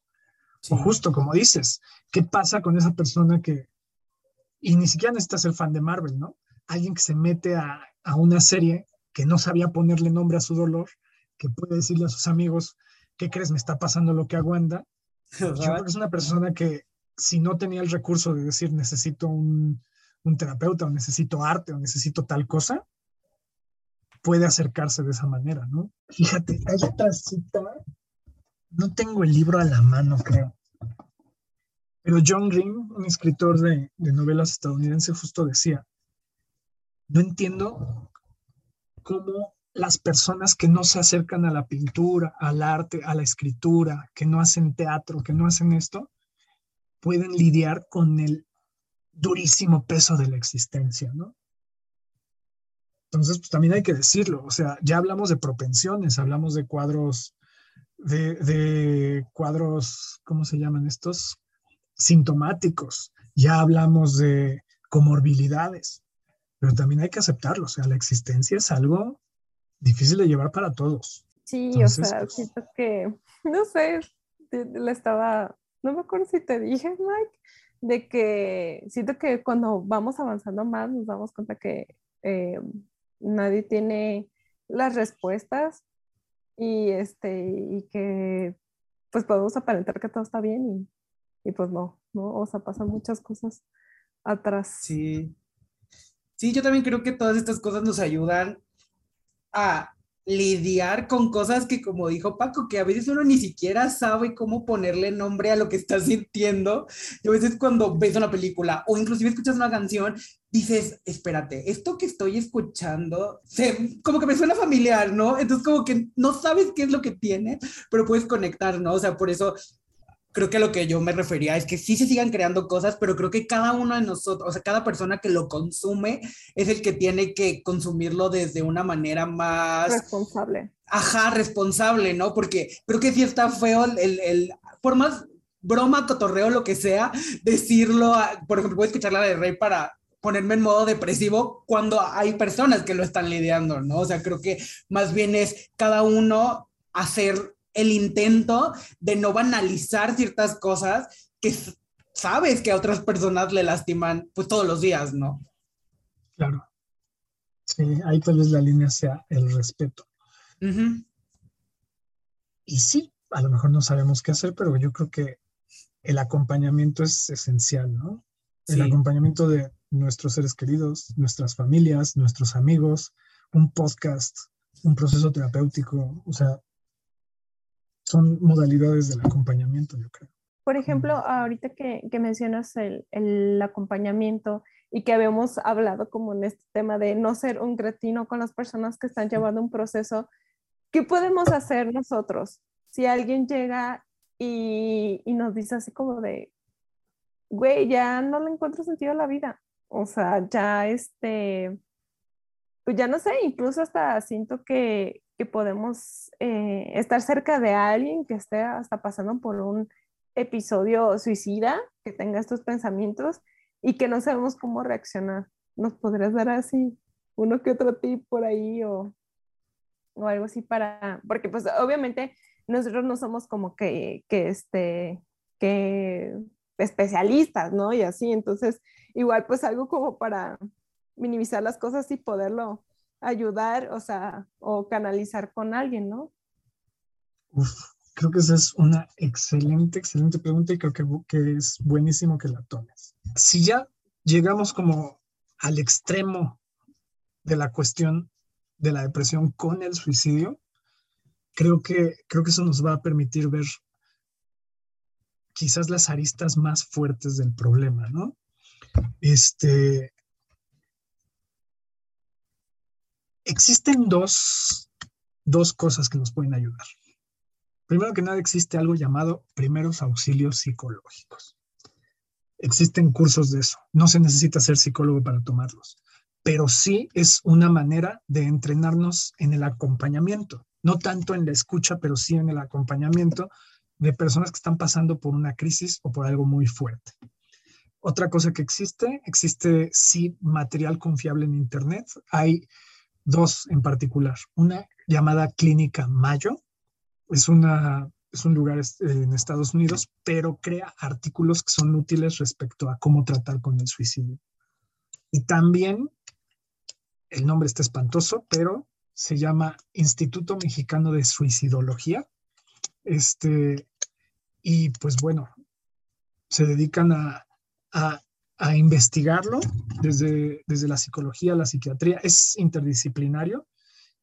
O justo como dices, ¿qué pasa con esa persona que, y ni siquiera necesita ser fan de Marvel, ¿no? Alguien que se mete a, a una serie que no sabía ponerle nombre a su dolor, que puede decirle a sus amigos, ¿qué crees? Me está pasando lo que aguanta. Yo creo que es una persona que si no tenía el recurso de decir necesito un, un terapeuta o necesito arte o necesito tal cosa, puede acercarse de esa manera, ¿no? Fíjate, hay otra cita, no tengo el libro a la mano, creo. Pero John Green, un escritor de, de novelas estadounidense, justo decía, no entiendo cómo las personas que no se acercan a la pintura, al arte, a la escritura, que no hacen teatro, que no hacen esto, pueden lidiar con el durísimo peso de la existencia, ¿no? Entonces, pues también hay que decirlo, o sea, ya hablamos de propensiones, hablamos de cuadros, de, de cuadros, ¿cómo se llaman estos? Sintomáticos, ya hablamos de comorbilidades, pero también hay que aceptarlo, o sea, la existencia es algo difícil de llevar para todos. Sí, o sea, pues siento que, no sé, le estaba, no me acuerdo si te dije, Mike, de que siento que cuando vamos avanzando más nos damos cuenta que eh, nadie tiene las respuestas y, este, y que pues podemos aparentar que todo está bien y, y pues no, ¿no? O sea, pasan muchas cosas atrás. Sí, Sí, yo también creo que todas estas cosas nos ayudan a lidiar con cosas que, como dijo Paco, que a veces uno ni siquiera sabe cómo ponerle nombre a lo que está sintiendo. Y a veces cuando ves una película o inclusive escuchas una canción, dices, espérate, esto que estoy escuchando, se, como que me suena familiar, ¿no? Entonces como que no sabes qué es lo que tiene, pero puedes conectar, ¿no? O sea, por eso creo que lo que yo me refería es que sí se sigan creando cosas, pero creo que cada uno de nosotros, o sea, cada persona que lo consume es el que tiene que consumirlo desde una manera más... Responsable. Ajá, responsable, ¿no? Porque creo que sí está feo el, el por más broma, cotorreo, lo que sea, decirlo, por ejemplo, voy a escuchar la de Rey para ponerme en modo depresivo cuando hay personas que lo están lidiando, ¿no? O sea, creo que más bien es cada uno hacer el intento de no banalizar ciertas cosas que sabes que a otras personas le lastiman pues todos los días, ¿no? Claro. Sí, ahí tal vez la línea sea el respeto. Y sí, a lo mejor no sabemos qué hacer, pero yo creo que el acompañamiento es esencial, ¿no? El acompañamiento de nuestros seres queridos, nuestras familias, nuestros amigos, un podcast, un proceso terapéutico, o sea, son modalidades del acompañamiento, yo creo. Por ejemplo, ahorita que, que mencionas el, el, acompañamiento y que habíamos hablado como en este tema de no ser un cretino con las personas que están llevando un proceso, ¿qué podemos hacer nosotros? Si alguien llega y, y nos dice así como de, güey, ya no le encuentro sentido a la vida. O sea, ya este, pues ya no sé, incluso hasta siento que, que podemos eh, estar cerca de alguien que esté hasta pasando por un episodio suicida, que tenga estos pensamientos y que no sabemos cómo reaccionar. ¿Nos podrías dar así uno que otro tip por ahí o, o algo así para, porque pues obviamente nosotros no somos como que, que este, que especialistas, ¿no? Y así, entonces igual pues algo como para minimizar las cosas y poderlo ayudar, o sea, o canalizar con alguien, ¿no? Uf, creo que esa es una excelente, excelente pregunta y creo que, que es buenísimo que la tomes. Si ya llegamos como al extremo de la cuestión de la depresión con el suicidio, creo que, creo que eso nos va a permitir ver quizás las aristas más fuertes del problema, ¿no? Este, existen dos, dos cosas que nos pueden ayudar. Primero que nada existe algo llamado primeros auxilios psicológicos. Existen cursos de eso. No se necesita ser psicólogo para tomarlos, pero sí es una manera de entrenarnos en el acompañamiento, no tanto en la escucha, pero sí en el acompañamiento de personas que están pasando por una crisis o por algo muy fuerte. Otra cosa que existe, existe sí material confiable en Internet. Hay dos en particular. Una llamada Clínica Mayo. Es una es un lugar en Estados Unidos, pero crea artículos que son útiles respecto a cómo tratar con el suicidio. Y también, el nombre está espantoso, pero se llama Instituto Mexicano de Suicidología. Este, y pues bueno, se dedican a, a, a investigarlo desde, desde la psicología, la psiquiatría. Es interdisciplinario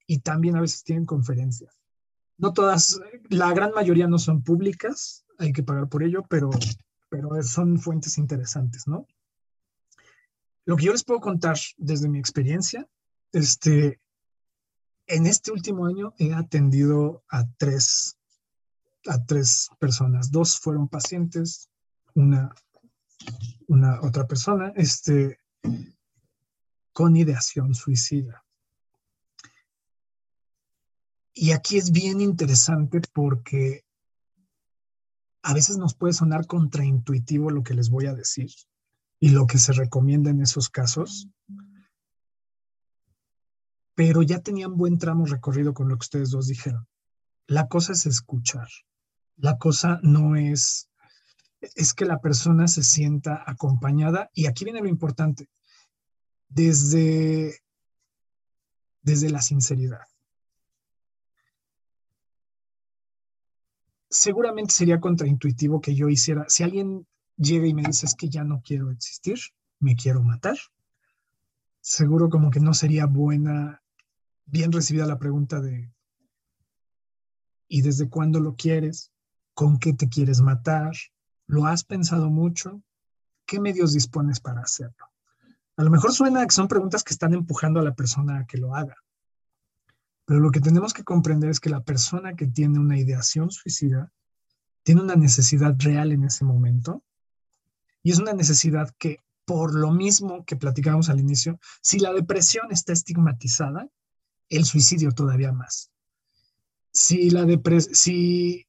y también a veces tienen conferencias no todas, la gran mayoría no son públicas, hay que pagar por ello, pero, pero son fuentes interesantes, ¿no? Lo que yo les puedo contar desde mi experiencia, este, en este último año he atendido a tres, a tres personas. Dos fueron pacientes, una, una otra persona, este, con ideación suicida. Y aquí es bien interesante porque a veces nos puede sonar contraintuitivo lo que les voy a decir y lo que se recomienda en esos casos, pero ya tenían buen tramo recorrido con lo que ustedes dos dijeron. La cosa es escuchar. La cosa no es, es que la persona se sienta acompañada y aquí viene lo importante, desde, desde la sinceridad. seguramente sería contraintuitivo que yo hiciera, si alguien llega y me dice es que ya no quiero existir, me quiero matar, seguro como que no sería buena, bien recibida la pregunta de, ¿y desde cuándo lo quieres? ¿Con qué te quieres matar? ¿Lo has pensado mucho? ¿Qué medios dispones para hacerlo? A lo mejor suena que son preguntas que están empujando a la persona a que lo haga. Pero lo que tenemos que comprender es que la persona que tiene una ideación suicida tiene una necesidad real en ese momento y es una necesidad que por lo mismo que platicábamos al inicio, si la depresión está estigmatizada, el suicidio todavía más. Si, la si,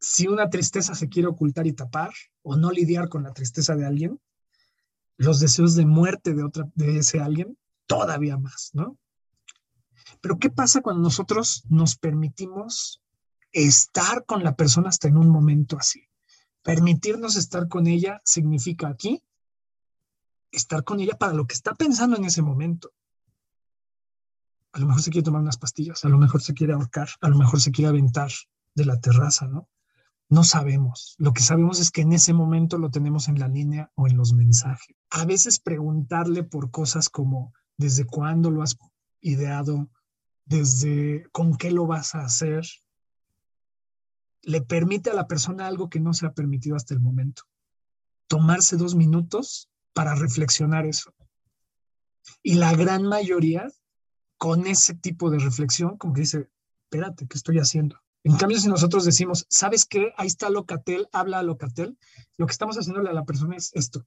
si una tristeza se quiere ocultar y tapar o no lidiar con la tristeza de alguien, los deseos de muerte de, otra, de ese alguien, todavía más, ¿no? Pero ¿qué pasa cuando nosotros nos permitimos estar con la persona hasta en un momento así? Permitirnos estar con ella significa aquí estar con ella para lo que está pensando en ese momento. A lo mejor se quiere tomar unas pastillas, a lo mejor se quiere ahorcar, a lo mejor se quiere aventar de la terraza, ¿no? No sabemos. Lo que sabemos es que en ese momento lo tenemos en la línea o en los mensajes. A veces preguntarle por cosas como ¿desde cuándo lo has ideado? desde con qué lo vas a hacer, le permite a la persona algo que no se ha permitido hasta el momento. Tomarse dos minutos para reflexionar eso. Y la gran mayoría, con ese tipo de reflexión, como que dice, espérate, ¿qué estoy haciendo? En cambio, si nosotros decimos, ¿sabes qué? Ahí está Locatel, habla a Locatel, lo que estamos haciéndole a la persona es esto.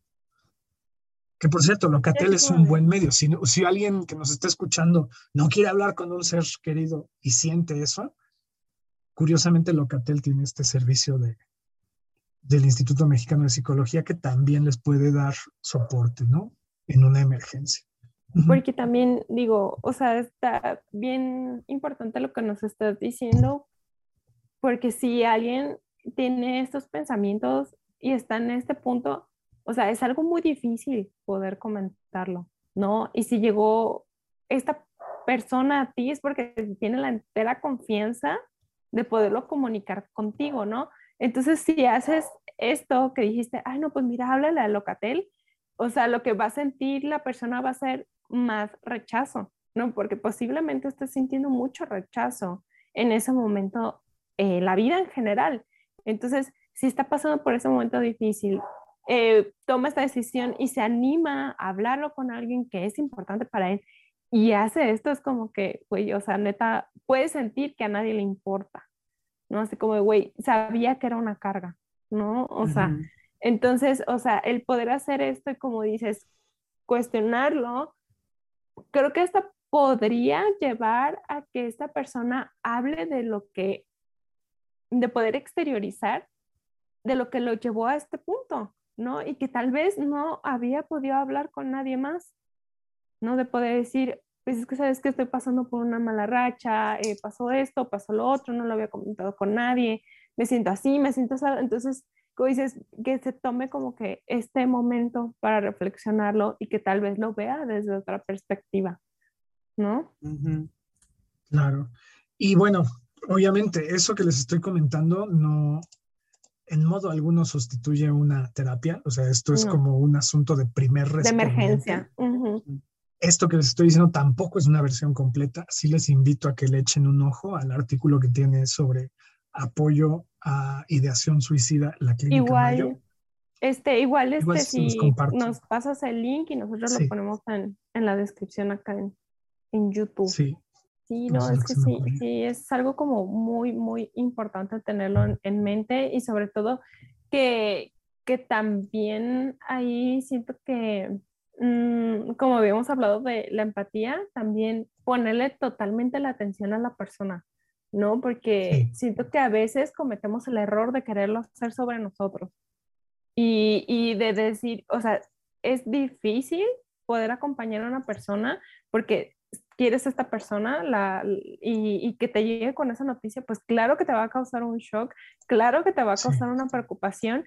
Que por cierto, Locatel es un buen medio. Si, si alguien que nos está escuchando no quiere hablar con un ser querido y siente eso, curiosamente Locatel tiene este servicio de, del Instituto Mexicano de Psicología que también les puede dar soporte, ¿no? En una emergencia. Porque también digo, o sea, está bien importante lo que nos estás diciendo, porque si alguien tiene estos pensamientos y está en este punto, o sea, es algo muy difícil poder comentarlo, ¿no? Y si llegó esta persona a ti es porque tiene la entera confianza de poderlo comunicar contigo, ¿no? Entonces, si haces esto que dijiste, ay, no, pues mira, háblale a Locatel, o sea, lo que va a sentir la persona va a ser más rechazo, ¿no? Porque posiblemente estés sintiendo mucho rechazo en ese momento, eh, la vida en general. Entonces, si está pasando por ese momento difícil eh, toma esta decisión y se anima a hablarlo con alguien que es importante para él y hace esto, es como que, güey, o sea, neta, puede sentir que a nadie le importa, ¿no? Así como, güey, sabía que era una carga, ¿no? O sea, entonces, o sea, el poder hacer esto y como dices, cuestionarlo, creo que hasta podría llevar a que esta persona hable de lo que, de poder exteriorizar, de lo que lo llevó a este punto, ¿no? Y que tal vez no había podido hablar con nadie más, ¿no? De poder decir, pues es que sabes que estoy pasando por una mala racha, eh, pasó esto, pasó lo otro, no lo había comentado con nadie, me siento así, me siento así. Entonces, como dices, que se tome como que este momento para reflexionarlo y que tal vez lo vea desde otra perspectiva, ¿no? Claro. Y bueno, obviamente, eso que les estoy comentando no, en modo alguno sustituye una terapia, o sea, esto es como un asunto de primer De emergencia. Esto que les estoy diciendo tampoco es una versión completa. Sí les invito a que le echen un ojo al artículo que tiene sobre apoyo a ideación suicida, la clínica igual, Este, igual, este, si nos pasas el link y nosotros lo ponemos en, en, la descripción acá en, en YouTube. Sí. Sí, no, es que sí, sí, es algo como muy, muy importante tenerlo en, mente y sobre todo que, que también ahí siento que, mm, como habíamos hablado de la empatía, también ponerle totalmente la atención a la persona. ¿No? Porque siento que a veces cometemos el error de quererlo hacer sobre nosotros y, y de decir, o sea, es difícil poder acompañar a una persona porque quieres a esta persona la, y, y, que te llegue con esa noticia, pues claro que te va a causar un shock, claro que te va a causar una preocupación,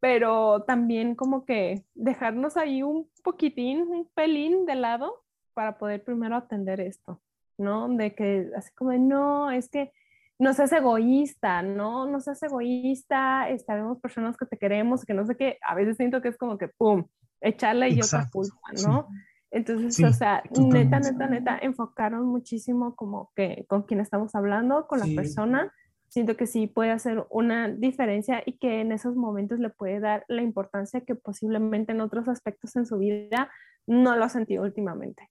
pero también como que dejarnos ahí un poquitín, un pelín de lado para poder primero atender esto. ¿No? De que así como, no, es que no seas egoísta, ¿no? No seas egoísta, sabemos personas que te queremos, que no sé qué, a veces siento que es como que, ¡pum!, echarle y otra culpa, ¿no? Entonces, o sea, neta, neta, neta, enfocaron muchísimo como que con quién estamos hablando, con la persona. Siento que sí puede hacer una diferencia y que en esos momentos le puede dar la importancia que posiblemente en otros aspectos en su vida no lo ha sentido últimamente.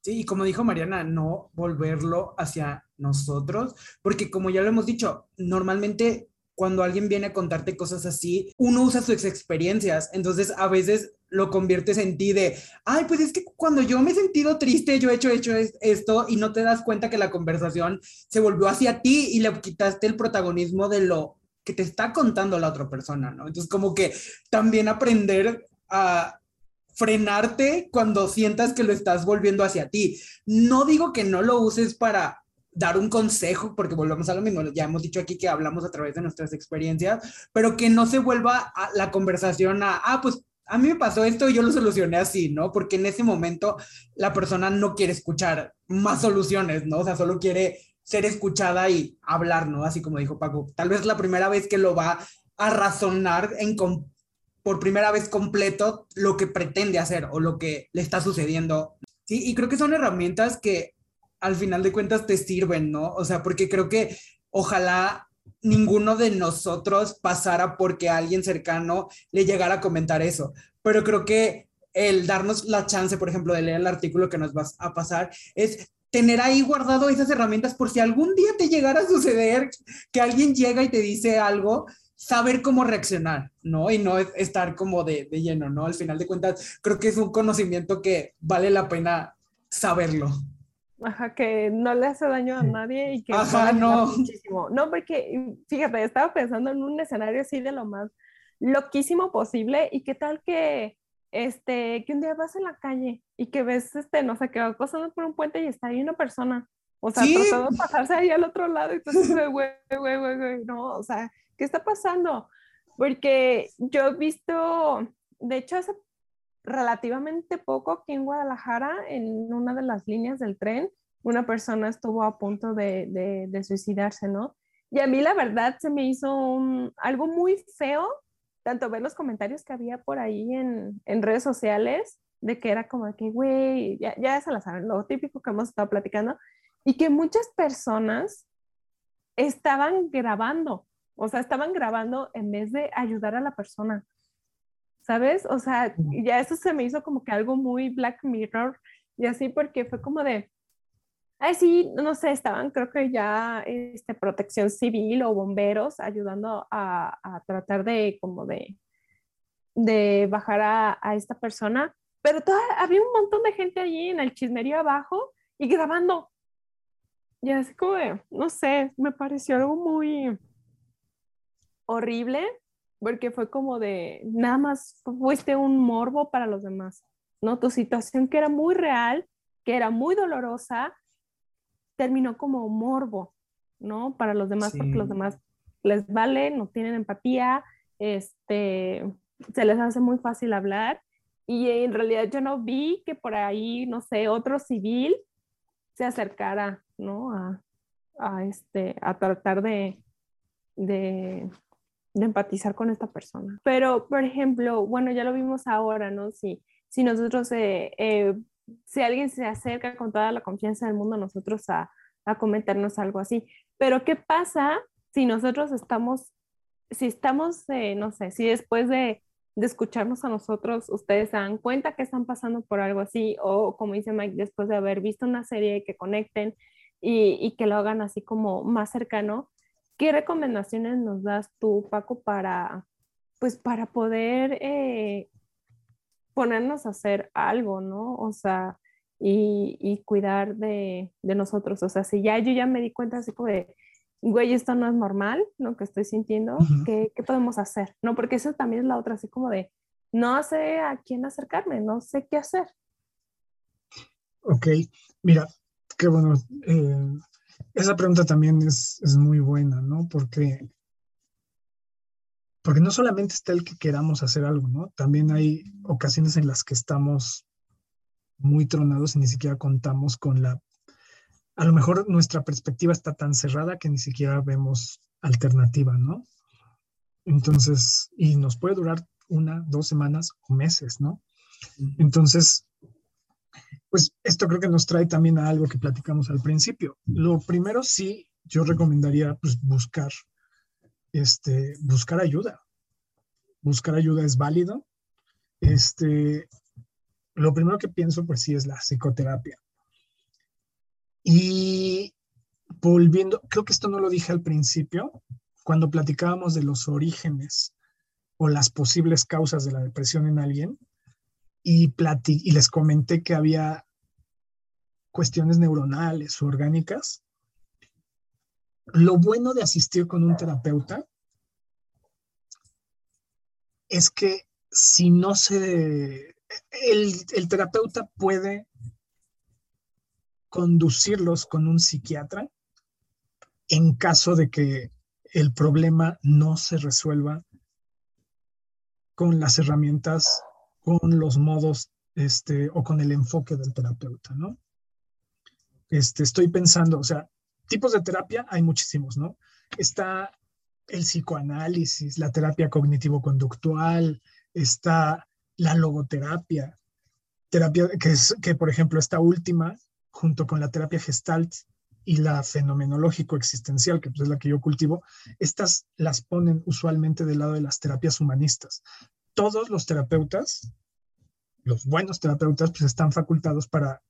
Sí, y como dijo Mariana, no volverlo hacia nosotros, porque como ya lo hemos dicho, normalmente cuando alguien viene a contarte cosas así, uno usa sus experiencias, entonces a veces lo conviertes en ti de, ay, pues es que cuando yo me he sentido triste, yo he hecho, esto y no te das cuenta que la conversación se volvió hacia ti y le quitaste el protagonismo de lo que te está contando la otra persona, ¿no? Entonces como que también aprender a frenarte cuando sientas que lo estás volviendo hacia ti. No digo que no lo uses para dar un consejo, porque volvemos a lo mismo, ya hemos dicho aquí que hablamos a través de nuestras experiencias, pero que no se vuelva a la conversación a, ah, pues a mí me pasó esto y yo lo solucioné así, ¿no? Porque en ese momento la persona no quiere escuchar más soluciones, ¿no? O sea, solo quiere ser escuchada y hablar, ¿no? Así como dijo Paco, tal vez la primera vez que lo va a razonar en, por primera vez completo lo que pretende hacer o lo que le está sucediendo. Sí, y creo que son herramientas que al final de cuentas te sirven, ¿no? O sea, porque creo que ojalá ninguno de nosotros pasara porque alguien cercano le llegara a comentar eso, pero creo que el darnos la chance, por ejemplo, de leer el artículo que nos vas a pasar, es tener ahí guardado esas herramientas por si algún día te llegara a suceder que alguien llega y te dice algo, saber cómo reaccionar, ¿no? Y no estar como de, de, lleno, ¿no? Al final de cuentas, creo que es un conocimiento que vale la pena saberlo. Ajá, que no le hace daño a nadie y que Ajá, no. muchísimo. No, porque fíjate, estaba pensando en un escenario así de lo más loquísimo posible y qué tal que este que un día vas en la calle y que ves este no sé qué va pasando por un puente y está ahí una persona o sea, tratando de pasarse ahí al otro lado y tú dices, güey, güey, güey, güey, no, o sea, ¿qué está pasando? Porque yo he visto, de hecho, hace relativamente poco aquí en Guadalajara, en una de las líneas del tren, una persona estuvo a punto de, de, suicidarse, ¿no? Y a mí la verdad se me hizo un, algo muy feo, tanto ver los comentarios que había por ahí en, en redes sociales, de que era como que, güey, ya, ya se la saben, lo típico que hemos estado platicando, y que muchas personas estaban grabando o sea, estaban grabando en vez de ayudar a la persona. ¿Sabes? O sea, ya eso se me hizo como que algo muy Black Mirror y así porque fue como de, Ay, sí, no sé, estaban creo que ya este, protección civil o bomberos ayudando a, a tratar de como de, de bajar a, a esta persona, pero había un montón de gente allí en el chismerío abajo y grabando. Y así como de, no sé, me pareció algo muy horrible, porque fue como de, nada más fuiste un morbo para los demás, ¿no? Tu situación que era muy real, que era muy dolorosa, terminó como morbo, ¿no? Para los demás, porque los demás les vale, no tienen empatía, este, se les hace muy fácil hablar y en realidad yo no vi que por ahí, no sé, otro civil se acercara, ¿no? A, a este, a tratar de, de, de, empatizar con esta persona. Pero, por ejemplo, bueno, ya lo vimos ahora, ¿no? Si, si nosotros eh, eh, si alguien se acerca con toda la confianza del mundo a nosotros a, a comentarnos algo así. Pero ¿qué pasa si nosotros estamos, si estamos, eh, no sé, si después de, de, escucharnos a nosotros, ustedes se dan cuenta que están pasando por algo así, o como dice Mike, después de haber visto una serie que conecten y, y que lo hagan así como más cercano, ¿qué recomendaciones nos das tú, Paco, para, pues, para poder eh, ponernos a hacer algo, ¿no? O sea, y, y cuidar de, de, nosotros. O sea, si ya yo ya me di cuenta así como de, güey, esto no es normal, lo que estoy sintiendo, ¿qué, ¿qué, podemos hacer? No, porque eso también es la otra, así como de, no sé a quién acercarme, no sé qué hacer. Ok, mira, qué bueno. Eh, esa pregunta también es, es muy buena, ¿no? Porque porque no solamente está el que queramos hacer algo, ¿no? También hay ocasiones en las que estamos muy tronados y ni siquiera contamos con la... A lo mejor nuestra perspectiva está tan cerrada que ni siquiera vemos alternativa, ¿no? Entonces, y nos puede durar una, dos semanas o meses, ¿no? Entonces, pues esto creo que nos trae también a algo que platicamos al principio. Lo primero sí, yo recomendaría pues, buscar este, buscar ayuda. Buscar ayuda es válido. Este, lo primero que pienso, pues sí, es la psicoterapia. Y volviendo, creo que esto no lo dije al principio, cuando platicábamos de los orígenes o las posibles causas de la depresión en alguien, y, les comenté que había cuestiones neuronales o orgánicas, lo bueno de asistir con un terapeuta es que si no se... El, terapeuta puede conducirlos con un psiquiatra en caso de que el problema no se resuelva con las herramientas, con los modos este, o con el enfoque del terapeuta, ¿no? Este, estoy pensando, o sea, tipos de terapia hay muchísimos, ¿no? Está el psicoanálisis, la terapia cognitivo-conductual, está la logoterapia, terapia que es que por ejemplo esta última junto con la terapia gestalt y la fenomenológico existencial, que pues, es la que yo cultivo, estas las ponen usualmente del lado de las terapias humanistas. Todos los terapeutas, los buenos terapeutas, pues están facultados para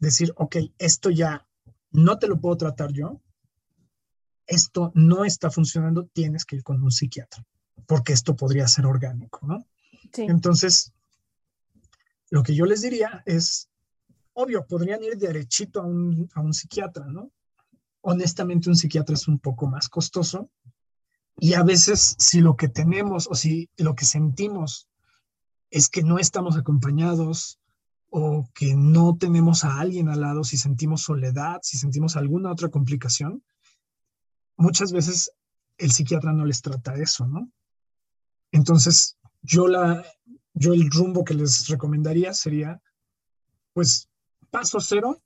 decir, ok, esto ya no te lo puedo tratar yo, esto no está funcionando, tienes que ir con un psiquiatra, porque esto podría ser orgánico, ¿no? Entonces, lo que yo les diría es, obvio, podrían ir derechito a un, a un psiquiatra, ¿no? Honestamente, un psiquiatra es un poco más costoso y a veces si lo que tenemos o si lo que sentimos es que no estamos acompañados o que no tenemos a alguien al lado, si sentimos soledad, si sentimos alguna otra complicación, muchas veces el psiquiatra no les trata eso, ¿no? Entonces, yo, la, yo el rumbo que les recomendaría sería, pues, paso cero,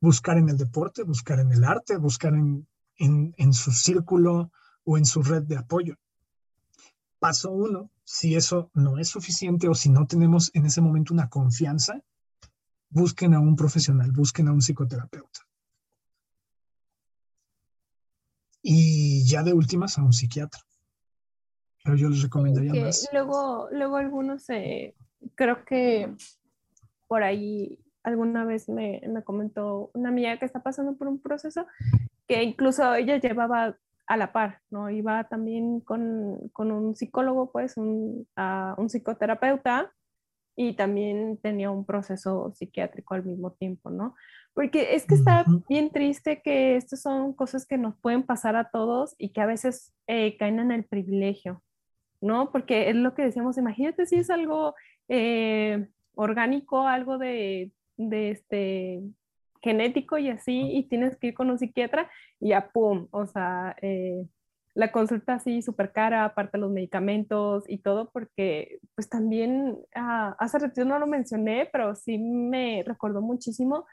buscar en el deporte, buscar en el arte, buscar en, en, en su círculo o en su red de apoyo. Paso uno, si eso no es suficiente o si no tenemos en ese momento una confianza, busquen a un profesional, busquen a un psicoterapeuta. Y ya de últimas a un psiquiatra. Pero yo les recomendaría más. Luego, luego algunos, eh, creo que por ahí alguna vez me, me, comentó una amiga que está pasando por un proceso que incluso ella llevaba a la par, ¿no? Iba también con, con un psicólogo, pues, un, un psicoterapeuta y también tenía un proceso psiquiátrico al mismo tiempo, ¿no? Porque es que está bien triste que estas son cosas que nos pueden pasar a todos y que a veces eh, caen en el privilegio, ¿no? Porque es lo que decíamos, imagínate si es algo eh, orgánico, algo de, de, este genético y así, y tienes que ir con un psiquiatra y ya, ¡pum! O sea, eh, la consulta así súper cara, aparte los medicamentos y todo, porque pues también ah, hace rato no lo mencioné, pero sí me recordó muchísimo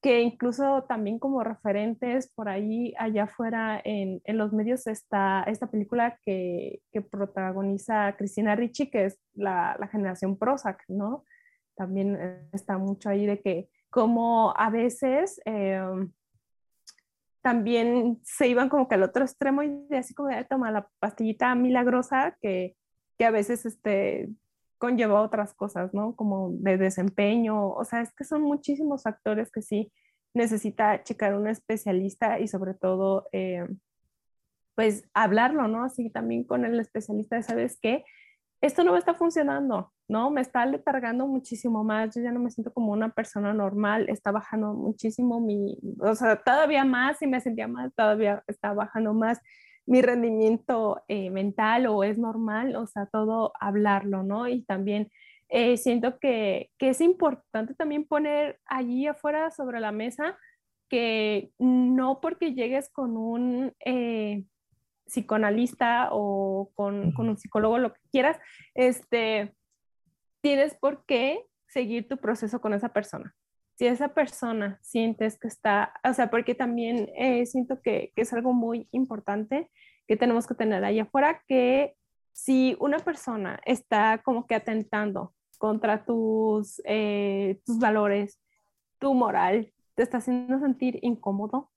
que incluso también como referentes por ahí allá afuera en, en los medios está esta película que, que, protagoniza Cristina Ricci, que es la, la, generación Prozac, ¿no? También está mucho ahí de que como a veces eh, también se iban como que al otro extremo y así como de tomar la pastillita milagrosa que, que a veces este, conlleva otras cosas, ¿no? Como de desempeño, o sea, es que son muchísimos factores que sí necesita checar un especialista y sobre todo, eh, pues hablarlo, ¿no? Así también con el especialista de, ¿sabes qué? Esto no me está funcionando, ¿no? Me está letargando muchísimo más, yo ya no me siento como una persona normal, está bajando muchísimo mi, o sea, todavía más, si me sentía mal, todavía está bajando más mi rendimiento eh, mental o es normal, o sea, todo hablarlo, ¿no? Y también eh, siento que, que, es importante también poner allí afuera sobre la mesa que no porque llegues con un eh, psicoanalista o con, con, un psicólogo, lo que quieras, este, tienes por qué seguir tu proceso con esa persona. Si esa persona sientes que está, o sea, porque también siento que, es algo muy importante que tenemos que tener ahí afuera, que si una persona está como que atentando contra tus, eh, tus valores, tu moral, te está haciendo sentir incómodo,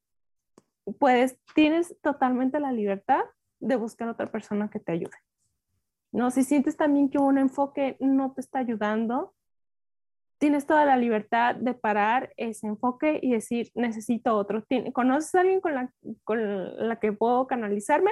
pues tienes totalmente la libertad de buscar otra persona que te ayude. No, si sientes también que un enfoque no te está ayudando, tienes toda la libertad de parar ese enfoque y decir, necesito otro. ¿Conoces a alguien con la, con la que puedo canalizarme?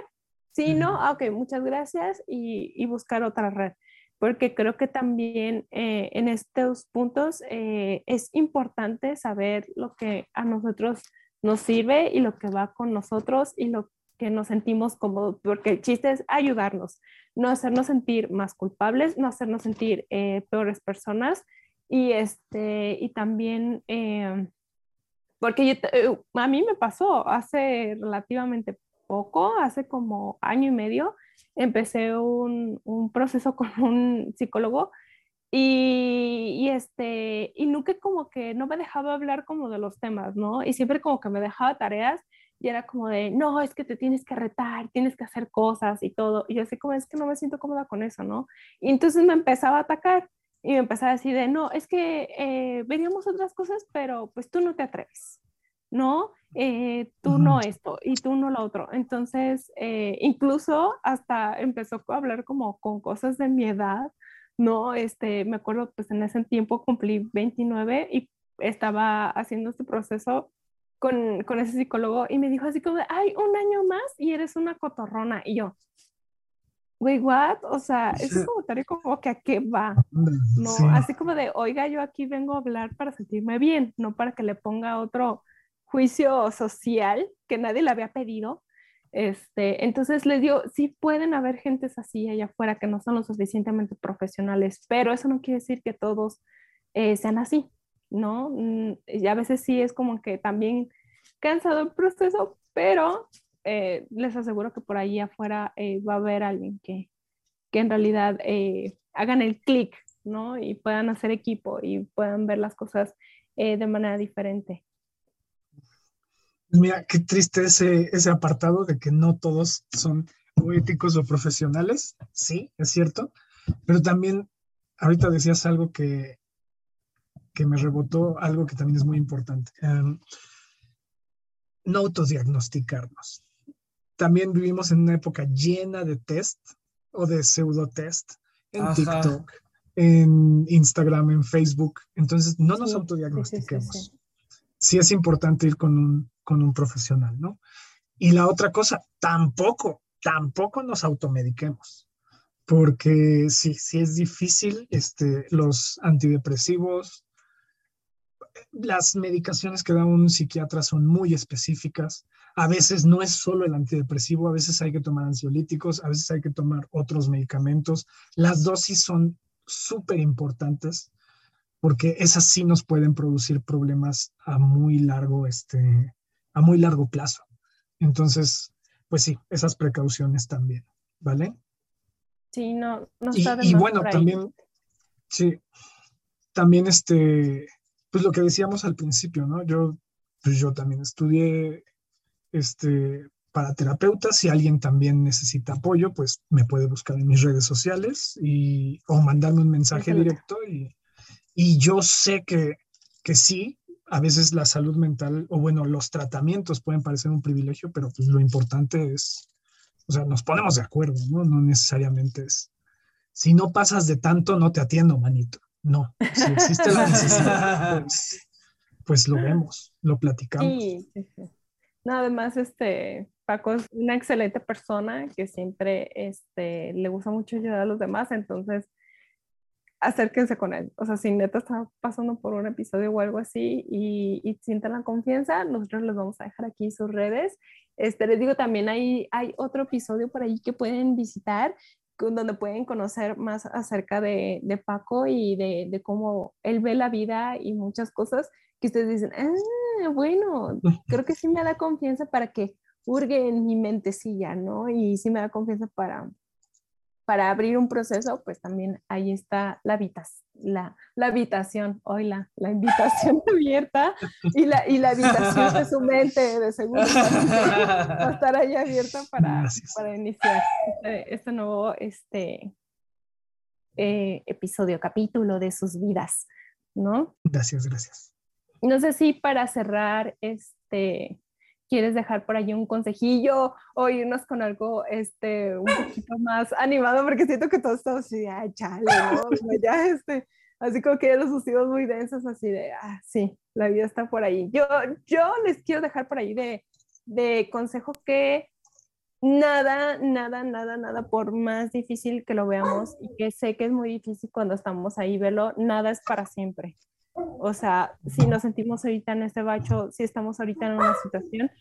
Sí, no, ah, ok, muchas gracias y, y, buscar otra red, porque creo que también eh, en estos puntos eh, es importante saber lo que a nosotros nos sirve y lo que va con nosotros y lo que nos sentimos cómodos, porque el chiste es ayudarnos, no hacernos sentir más culpables, no hacernos sentir eh, peores personas y, este, y también, eh, porque eh, a mí me pasó hace relativamente poco, hace como año y medio, empecé un, un proceso con un psicólogo y, y, este, y nunca como que no me dejaba hablar como de los temas, ¿no? Y siempre como que me dejaba tareas y era como de, no, es que te tienes que retar, tienes que hacer cosas y todo. Y yo así como, es que no me siento cómoda con eso, ¿no? Y entonces me empezaba a atacar y me empezaba a decir de, no, es que eh, veríamos otras cosas, pero pues tú no te atreves, ¿no? Eh, tú no esto y tú no lo otro. Entonces, eh, incluso hasta empezó a hablar como con cosas de mi edad, ¿no? Este, me acuerdo, pues en ese tiempo cumplí 29 y estaba haciendo este proceso con, con ese psicólogo y me dijo así como, ay, un año más y eres una cotorrona. Y yo, güey, what? O sea, es como tal como que a qué va, ¿no? Así como de, oiga, yo aquí vengo a hablar para sentirme bien, no para que le ponga otro juicio social que nadie le había pedido. Este, entonces les digo, sí pueden haber gentes así allá afuera que no son lo suficientemente profesionales, pero eso no quiere decir que todos eh, sean así, ¿no? Mm, y a veces sí es como que también cansado el proceso, pero eh, les aseguro que por ahí afuera eh, va a haber alguien que, que en realidad eh, hagan el clic, ¿no? Y puedan hacer equipo y puedan ver las cosas de manera diferente. Mira, qué triste ese, ese apartado de que no todos son éticos o profesionales, sí, es cierto, pero también ahorita decías algo que, que me rebotó, algo que también es muy importante. Em, no autodiagnosticarnos también vivimos en una época llena de test o de pseudo test en TikTok, en Instagram, en Facebook. Entonces, no nos Sí, autodiagnostiquemos. sí. Sí es importante ir con un, con un profesional, ¿no? Y la otra cosa, tampoco, tampoco nos automediquemos, porque sí, sí es difícil, este, los antidepresivos, las medicaciones que da un psiquiatra son muy específicas. A veces no es solo el antidepresivo, a veces hay que tomar ansiolíticos, a veces hay que tomar otros medicamentos. Las dosis son súper importantes porque esas sí nos pueden producir problemas a muy largo, este, a muy largo plazo. Entonces, pues sí, esas precauciones también, ¿vale? Sí, no, no Y, está bueno, también, sí, también este, pues lo que decíamos al principio, ¿no? Yo, pues yo también estudié, este, para terapeuta. Si alguien también necesita apoyo, pues me puede buscar en mis redes sociales y, o mandarme un mensaje Excelente. directo. Y, y yo sé que, que sí, a veces la salud mental, o bueno, los tratamientos pueden parecer un privilegio, pero pues lo importante es, o sea, nos ponemos de acuerdo, ¿no? No necesariamente es, si no pasas de tanto, no te atiendo, manito. No, si existe la necesidad, pues, pues lo vemos, lo platicamos. Sí, sí, sí. No, además, este, Paco es una excelente persona que siempre este, le gusta mucho ayudar a los demás, entonces acérquense con él. O sea, si neta está pasando por un episodio o algo así y, y sientan la confianza, nosotros les vamos a dejar aquí sus redes. Este, les digo, también hay, hay otro episodio por ahí que pueden visitar donde pueden conocer más acerca de, de Paco y de, de cómo él ve la vida y muchas cosas que ustedes dicen, ah, bueno, creo que sí me da confianza para que hurgue en mi mentecilla, ¿no? Y sí me da confianza para, para abrir un proceso, pues también ahí está la, habitas- la, la habitación, hoy la, la invitación abierta y la, y la habitación de su mente, de seguro, va a estar ahí abierta para iniciar este, este nuevo este, eh, episodio, capítulo de sus vidas, ¿no? Gracias, gracias. No sé si para cerrar, este, quieres dejar por ahí un consejillo o irnos con algo este, un poquito más animado, porque siento que todos estamos así, ay, chale, ya, este, así como que los sucesivos muy densos, así de, ah, sí, la vida está por ahí. Yo, yo les quiero dejar por ahí de, de consejo que nada, nada, nada, nada, por más difícil que lo veamos y que sé que es muy difícil cuando estamos ahí, verlo, nada es para siempre. O sea, si nos sentimos ahorita en este bacho, si estamos ahorita en una situación,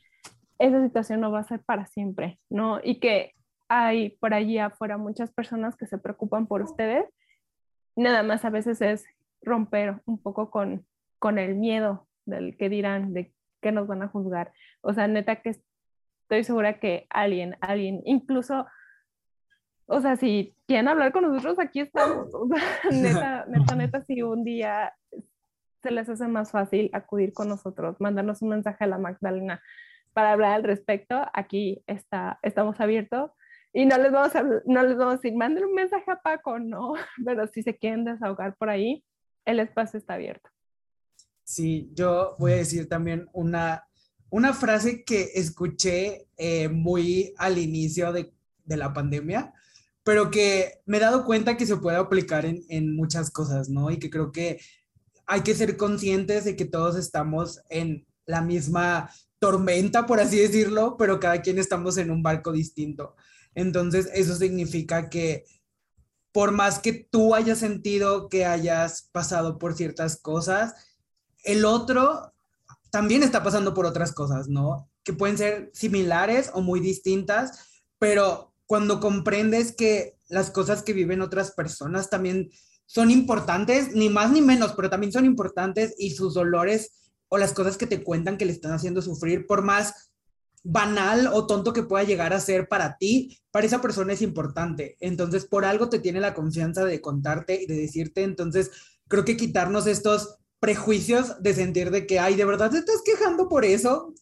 esa situación no va a ser para siempre, ¿no? Y que hay por allí afuera muchas personas que se preocupan por ustedes. Nada más a veces es romper un poco con, con el miedo del que dirán, de que nos van a juzgar. O sea, neta que estoy segura que alguien, alguien, incluso, o sea, si quieren hablar con nosotros, aquí estamos. O sea, neta, neta, neta, si un día se les hace más fácil acudir con nosotros, mandarnos un mensaje a la Magdalena para hablar al respecto, aquí está, estamos abiertos. Y no les, vamos a, no les vamos a decir, manden un mensaje a Paco, no, pero si se quieren desahogar por ahí, el espacio está abierto. Sí, yo voy a decir también una, una frase que escuché eh, muy al inicio de, de, la pandemia, pero que me he dado cuenta que se puede aplicar en, en muchas cosas, ¿no? Y que creo que hay que ser conscientes de que todos estamos en la misma tormenta, por así decirlo, pero cada quien estamos en un barco distinto. Entonces, eso significa que por más que tú hayas sentido que hayas pasado por ciertas cosas, el otro también está pasando por otras cosas, ¿no? Que pueden ser similares o muy distintas, pero cuando comprendes que las cosas que viven otras personas también son importantes, ni más ni menos, pero también son importantes y sus dolores o las cosas que te cuentan que le están haciendo sufrir, por más banal o tonto que pueda llegar a ser para ti, para esa persona es importante. Entonces, por algo te tiene la confianza de contarte y de decirte, entonces, creo que quitarnos estos prejuicios de sentir de que, ay, de verdad te estás quejando por eso,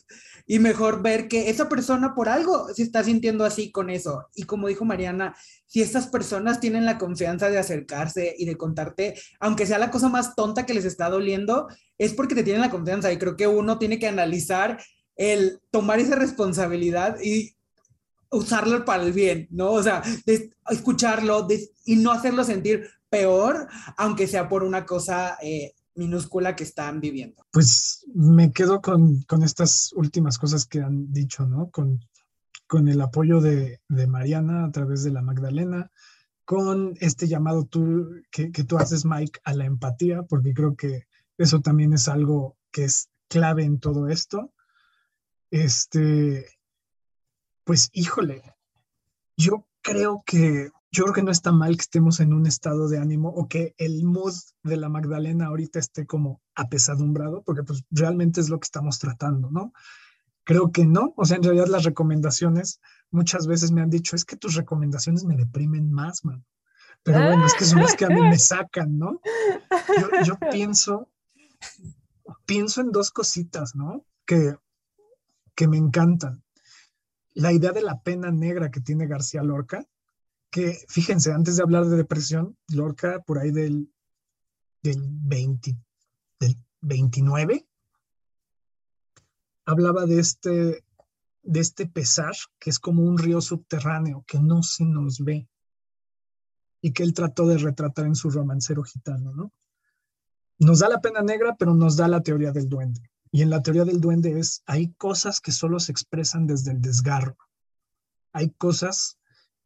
y mejor ver que esa persona por algo se está sintiendo así con eso. Y como dijo Mariana, si estas personas tienen la confianza de acercarse y de contarte, aunque sea la cosa más tonta que les está doliendo, es porque te tienen la confianza y creo que uno tiene que analizar el tomar esa responsabilidad y usarlo para el bien, ¿no? O sea, escucharlo y no hacerlo sentir peor, aunque sea por una cosa eh, minúscula que están viviendo. Pues me quedo con, con, estas últimas cosas que han dicho, ¿no? Con el apoyo de, Mariana a través de la Magdalena, con este llamado tú, que, que tú haces, Mike, a la empatía, porque creo que eso también es algo que es clave en todo esto. Este, pues híjole, yo creo que yo creo que no está mal que estemos en un estado de ánimo o que el mood de la Magdalena ahorita esté como apesadumbrado, porque pues realmente es lo que estamos tratando, ¿no? Creo que no, o sea, en realidad las recomendaciones muchas veces me han dicho, es que tus recomendaciones me deprimen más, man. Pero bueno, es que son las que a mí me sacan, ¿no? Yo, yo pienso, pienso en dos cositas, ¿no? Que, que me encantan. La idea de la pena negra que tiene García Lorca, que fíjense, antes de hablar de depresión, Lorca por ahí del, del, 20, del 29 hablaba de este, de este pesar que es como un río subterráneo que no se nos ve y que él trató de retratar en su romancero gitano, ¿no? Nos da la pena negra, pero nos da la teoría del duende. Y en la teoría del duende es, hay cosas que solo se expresan desde el desgarro. Hay cosas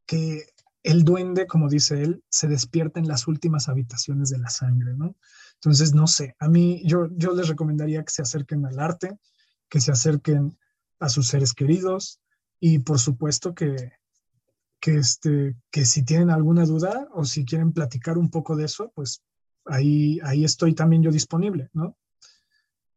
que el duende, como dice él, se despierta en las últimas habitaciones de la sangre, ¿no? Entonces, no sé, a mí yo, yo les recomendaría que se acerquen al arte, que se acerquen a sus seres queridos y por supuesto que, que, este, que si tienen alguna duda o si quieren platicar un poco de eso, pues ahí, ahí estoy también yo disponible, ¿no?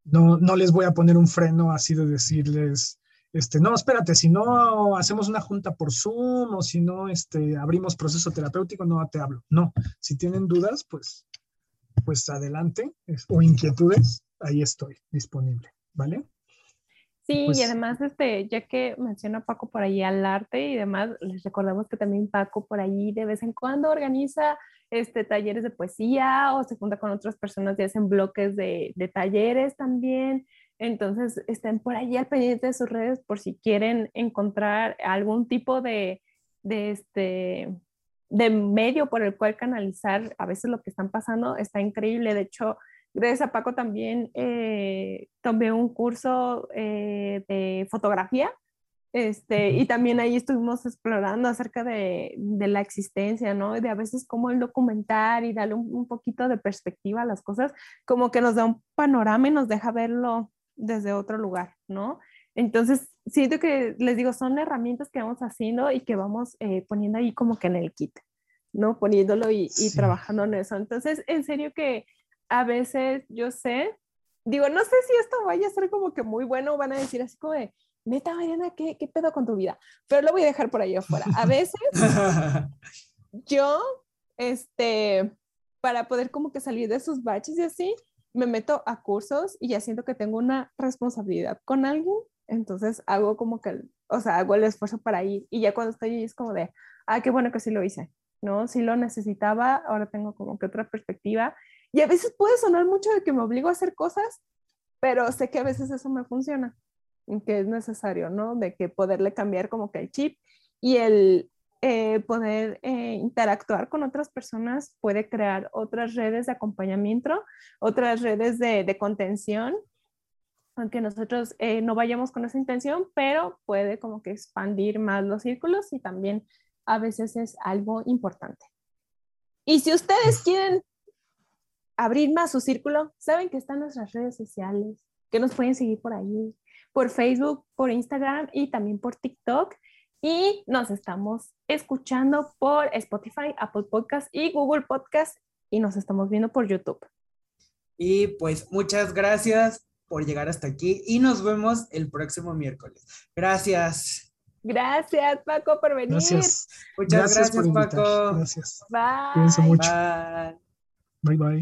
No, no les voy a poner un freno así de decirles, este, no, espérate, si no hacemos una junta por Zoom o si no este, abrimos proceso terapéutico, no te hablo. No, si tienen dudas, pues, pues adelante, o inquietudes, ahí estoy disponible, ¿vale? Sí, Pues- y además, este, ya que menciona Paco por ahí al arte y demás, les recordamos que también Paco por ahí de vez en cuando organiza este, talleres de poesía o se junta con otras personas y hacen bloques de, de talleres también. Entonces, estén por ahí al pendiente de sus redes por si quieren encontrar algún tipo de, de, este, de medio por el cual canalizar a veces lo que están pasando. Está increíble. De hecho, gracias a Paco también eh, tomé un curso eh, de fotografía. Este, y también ahí estuvimos explorando acerca de, de, la existencia, ¿no? De a veces cómo el documentar y darle un, un, poquito de perspectiva a las cosas, como que nos da un panorama y nos deja verlo desde otro lugar, ¿no? Entonces, siento que, les digo, son herramientas que vamos haciendo y que vamos eh, poniendo ahí como que en el kit, ¿no? Poniéndolo y, y trabajando en eso. Entonces, en serio que a veces yo sé, digo, no sé si esto vaya a ser como que muy bueno, van a decir así como de, neta, Mariana, ¿qué, ¿qué pedo con tu vida? Pero lo voy a dejar por ahí afuera. A veces yo, este, para poder como que salir de esos baches y así, me meto a cursos y ya siento que tengo una responsabilidad con alguien, entonces hago como que, o sea, hago el esfuerzo para ir y ya cuando estoy ahí es como de, ah, qué bueno que sí lo hice, ¿no? Sí lo necesitaba, ahora tengo como que otra perspectiva y a veces puede sonar mucho de que me obligo a hacer cosas, pero sé que a veces eso me funciona, que es necesario, ¿no? De que poderle cambiar como que el chip y el eh, poder eh, interactuar con otras personas puede crear otras redes de acompañamiento, otras redes de, de contención, aunque nosotros eh, no vayamos con esa intención, pero puede como que expandir más los círculos y también a veces es algo importante. Y si ustedes quieren abrir más su círculo, saben que están nuestras redes sociales, que nos pueden seguir por ahí, por Facebook, por Instagram y también por TikTok. Y nos estamos escuchando por Spotify, Apple Podcast y Google Podcast y nos estamos viendo por YouTube. Y pues muchas gracias por llegar hasta aquí y nos vemos el próximo miércoles. Gracias. Gracias, Paco, por venir. Gracias. Muchas gracias, gracias Paco. Gracias. Bye. Cuídense mucho. Bye. Bye, bye.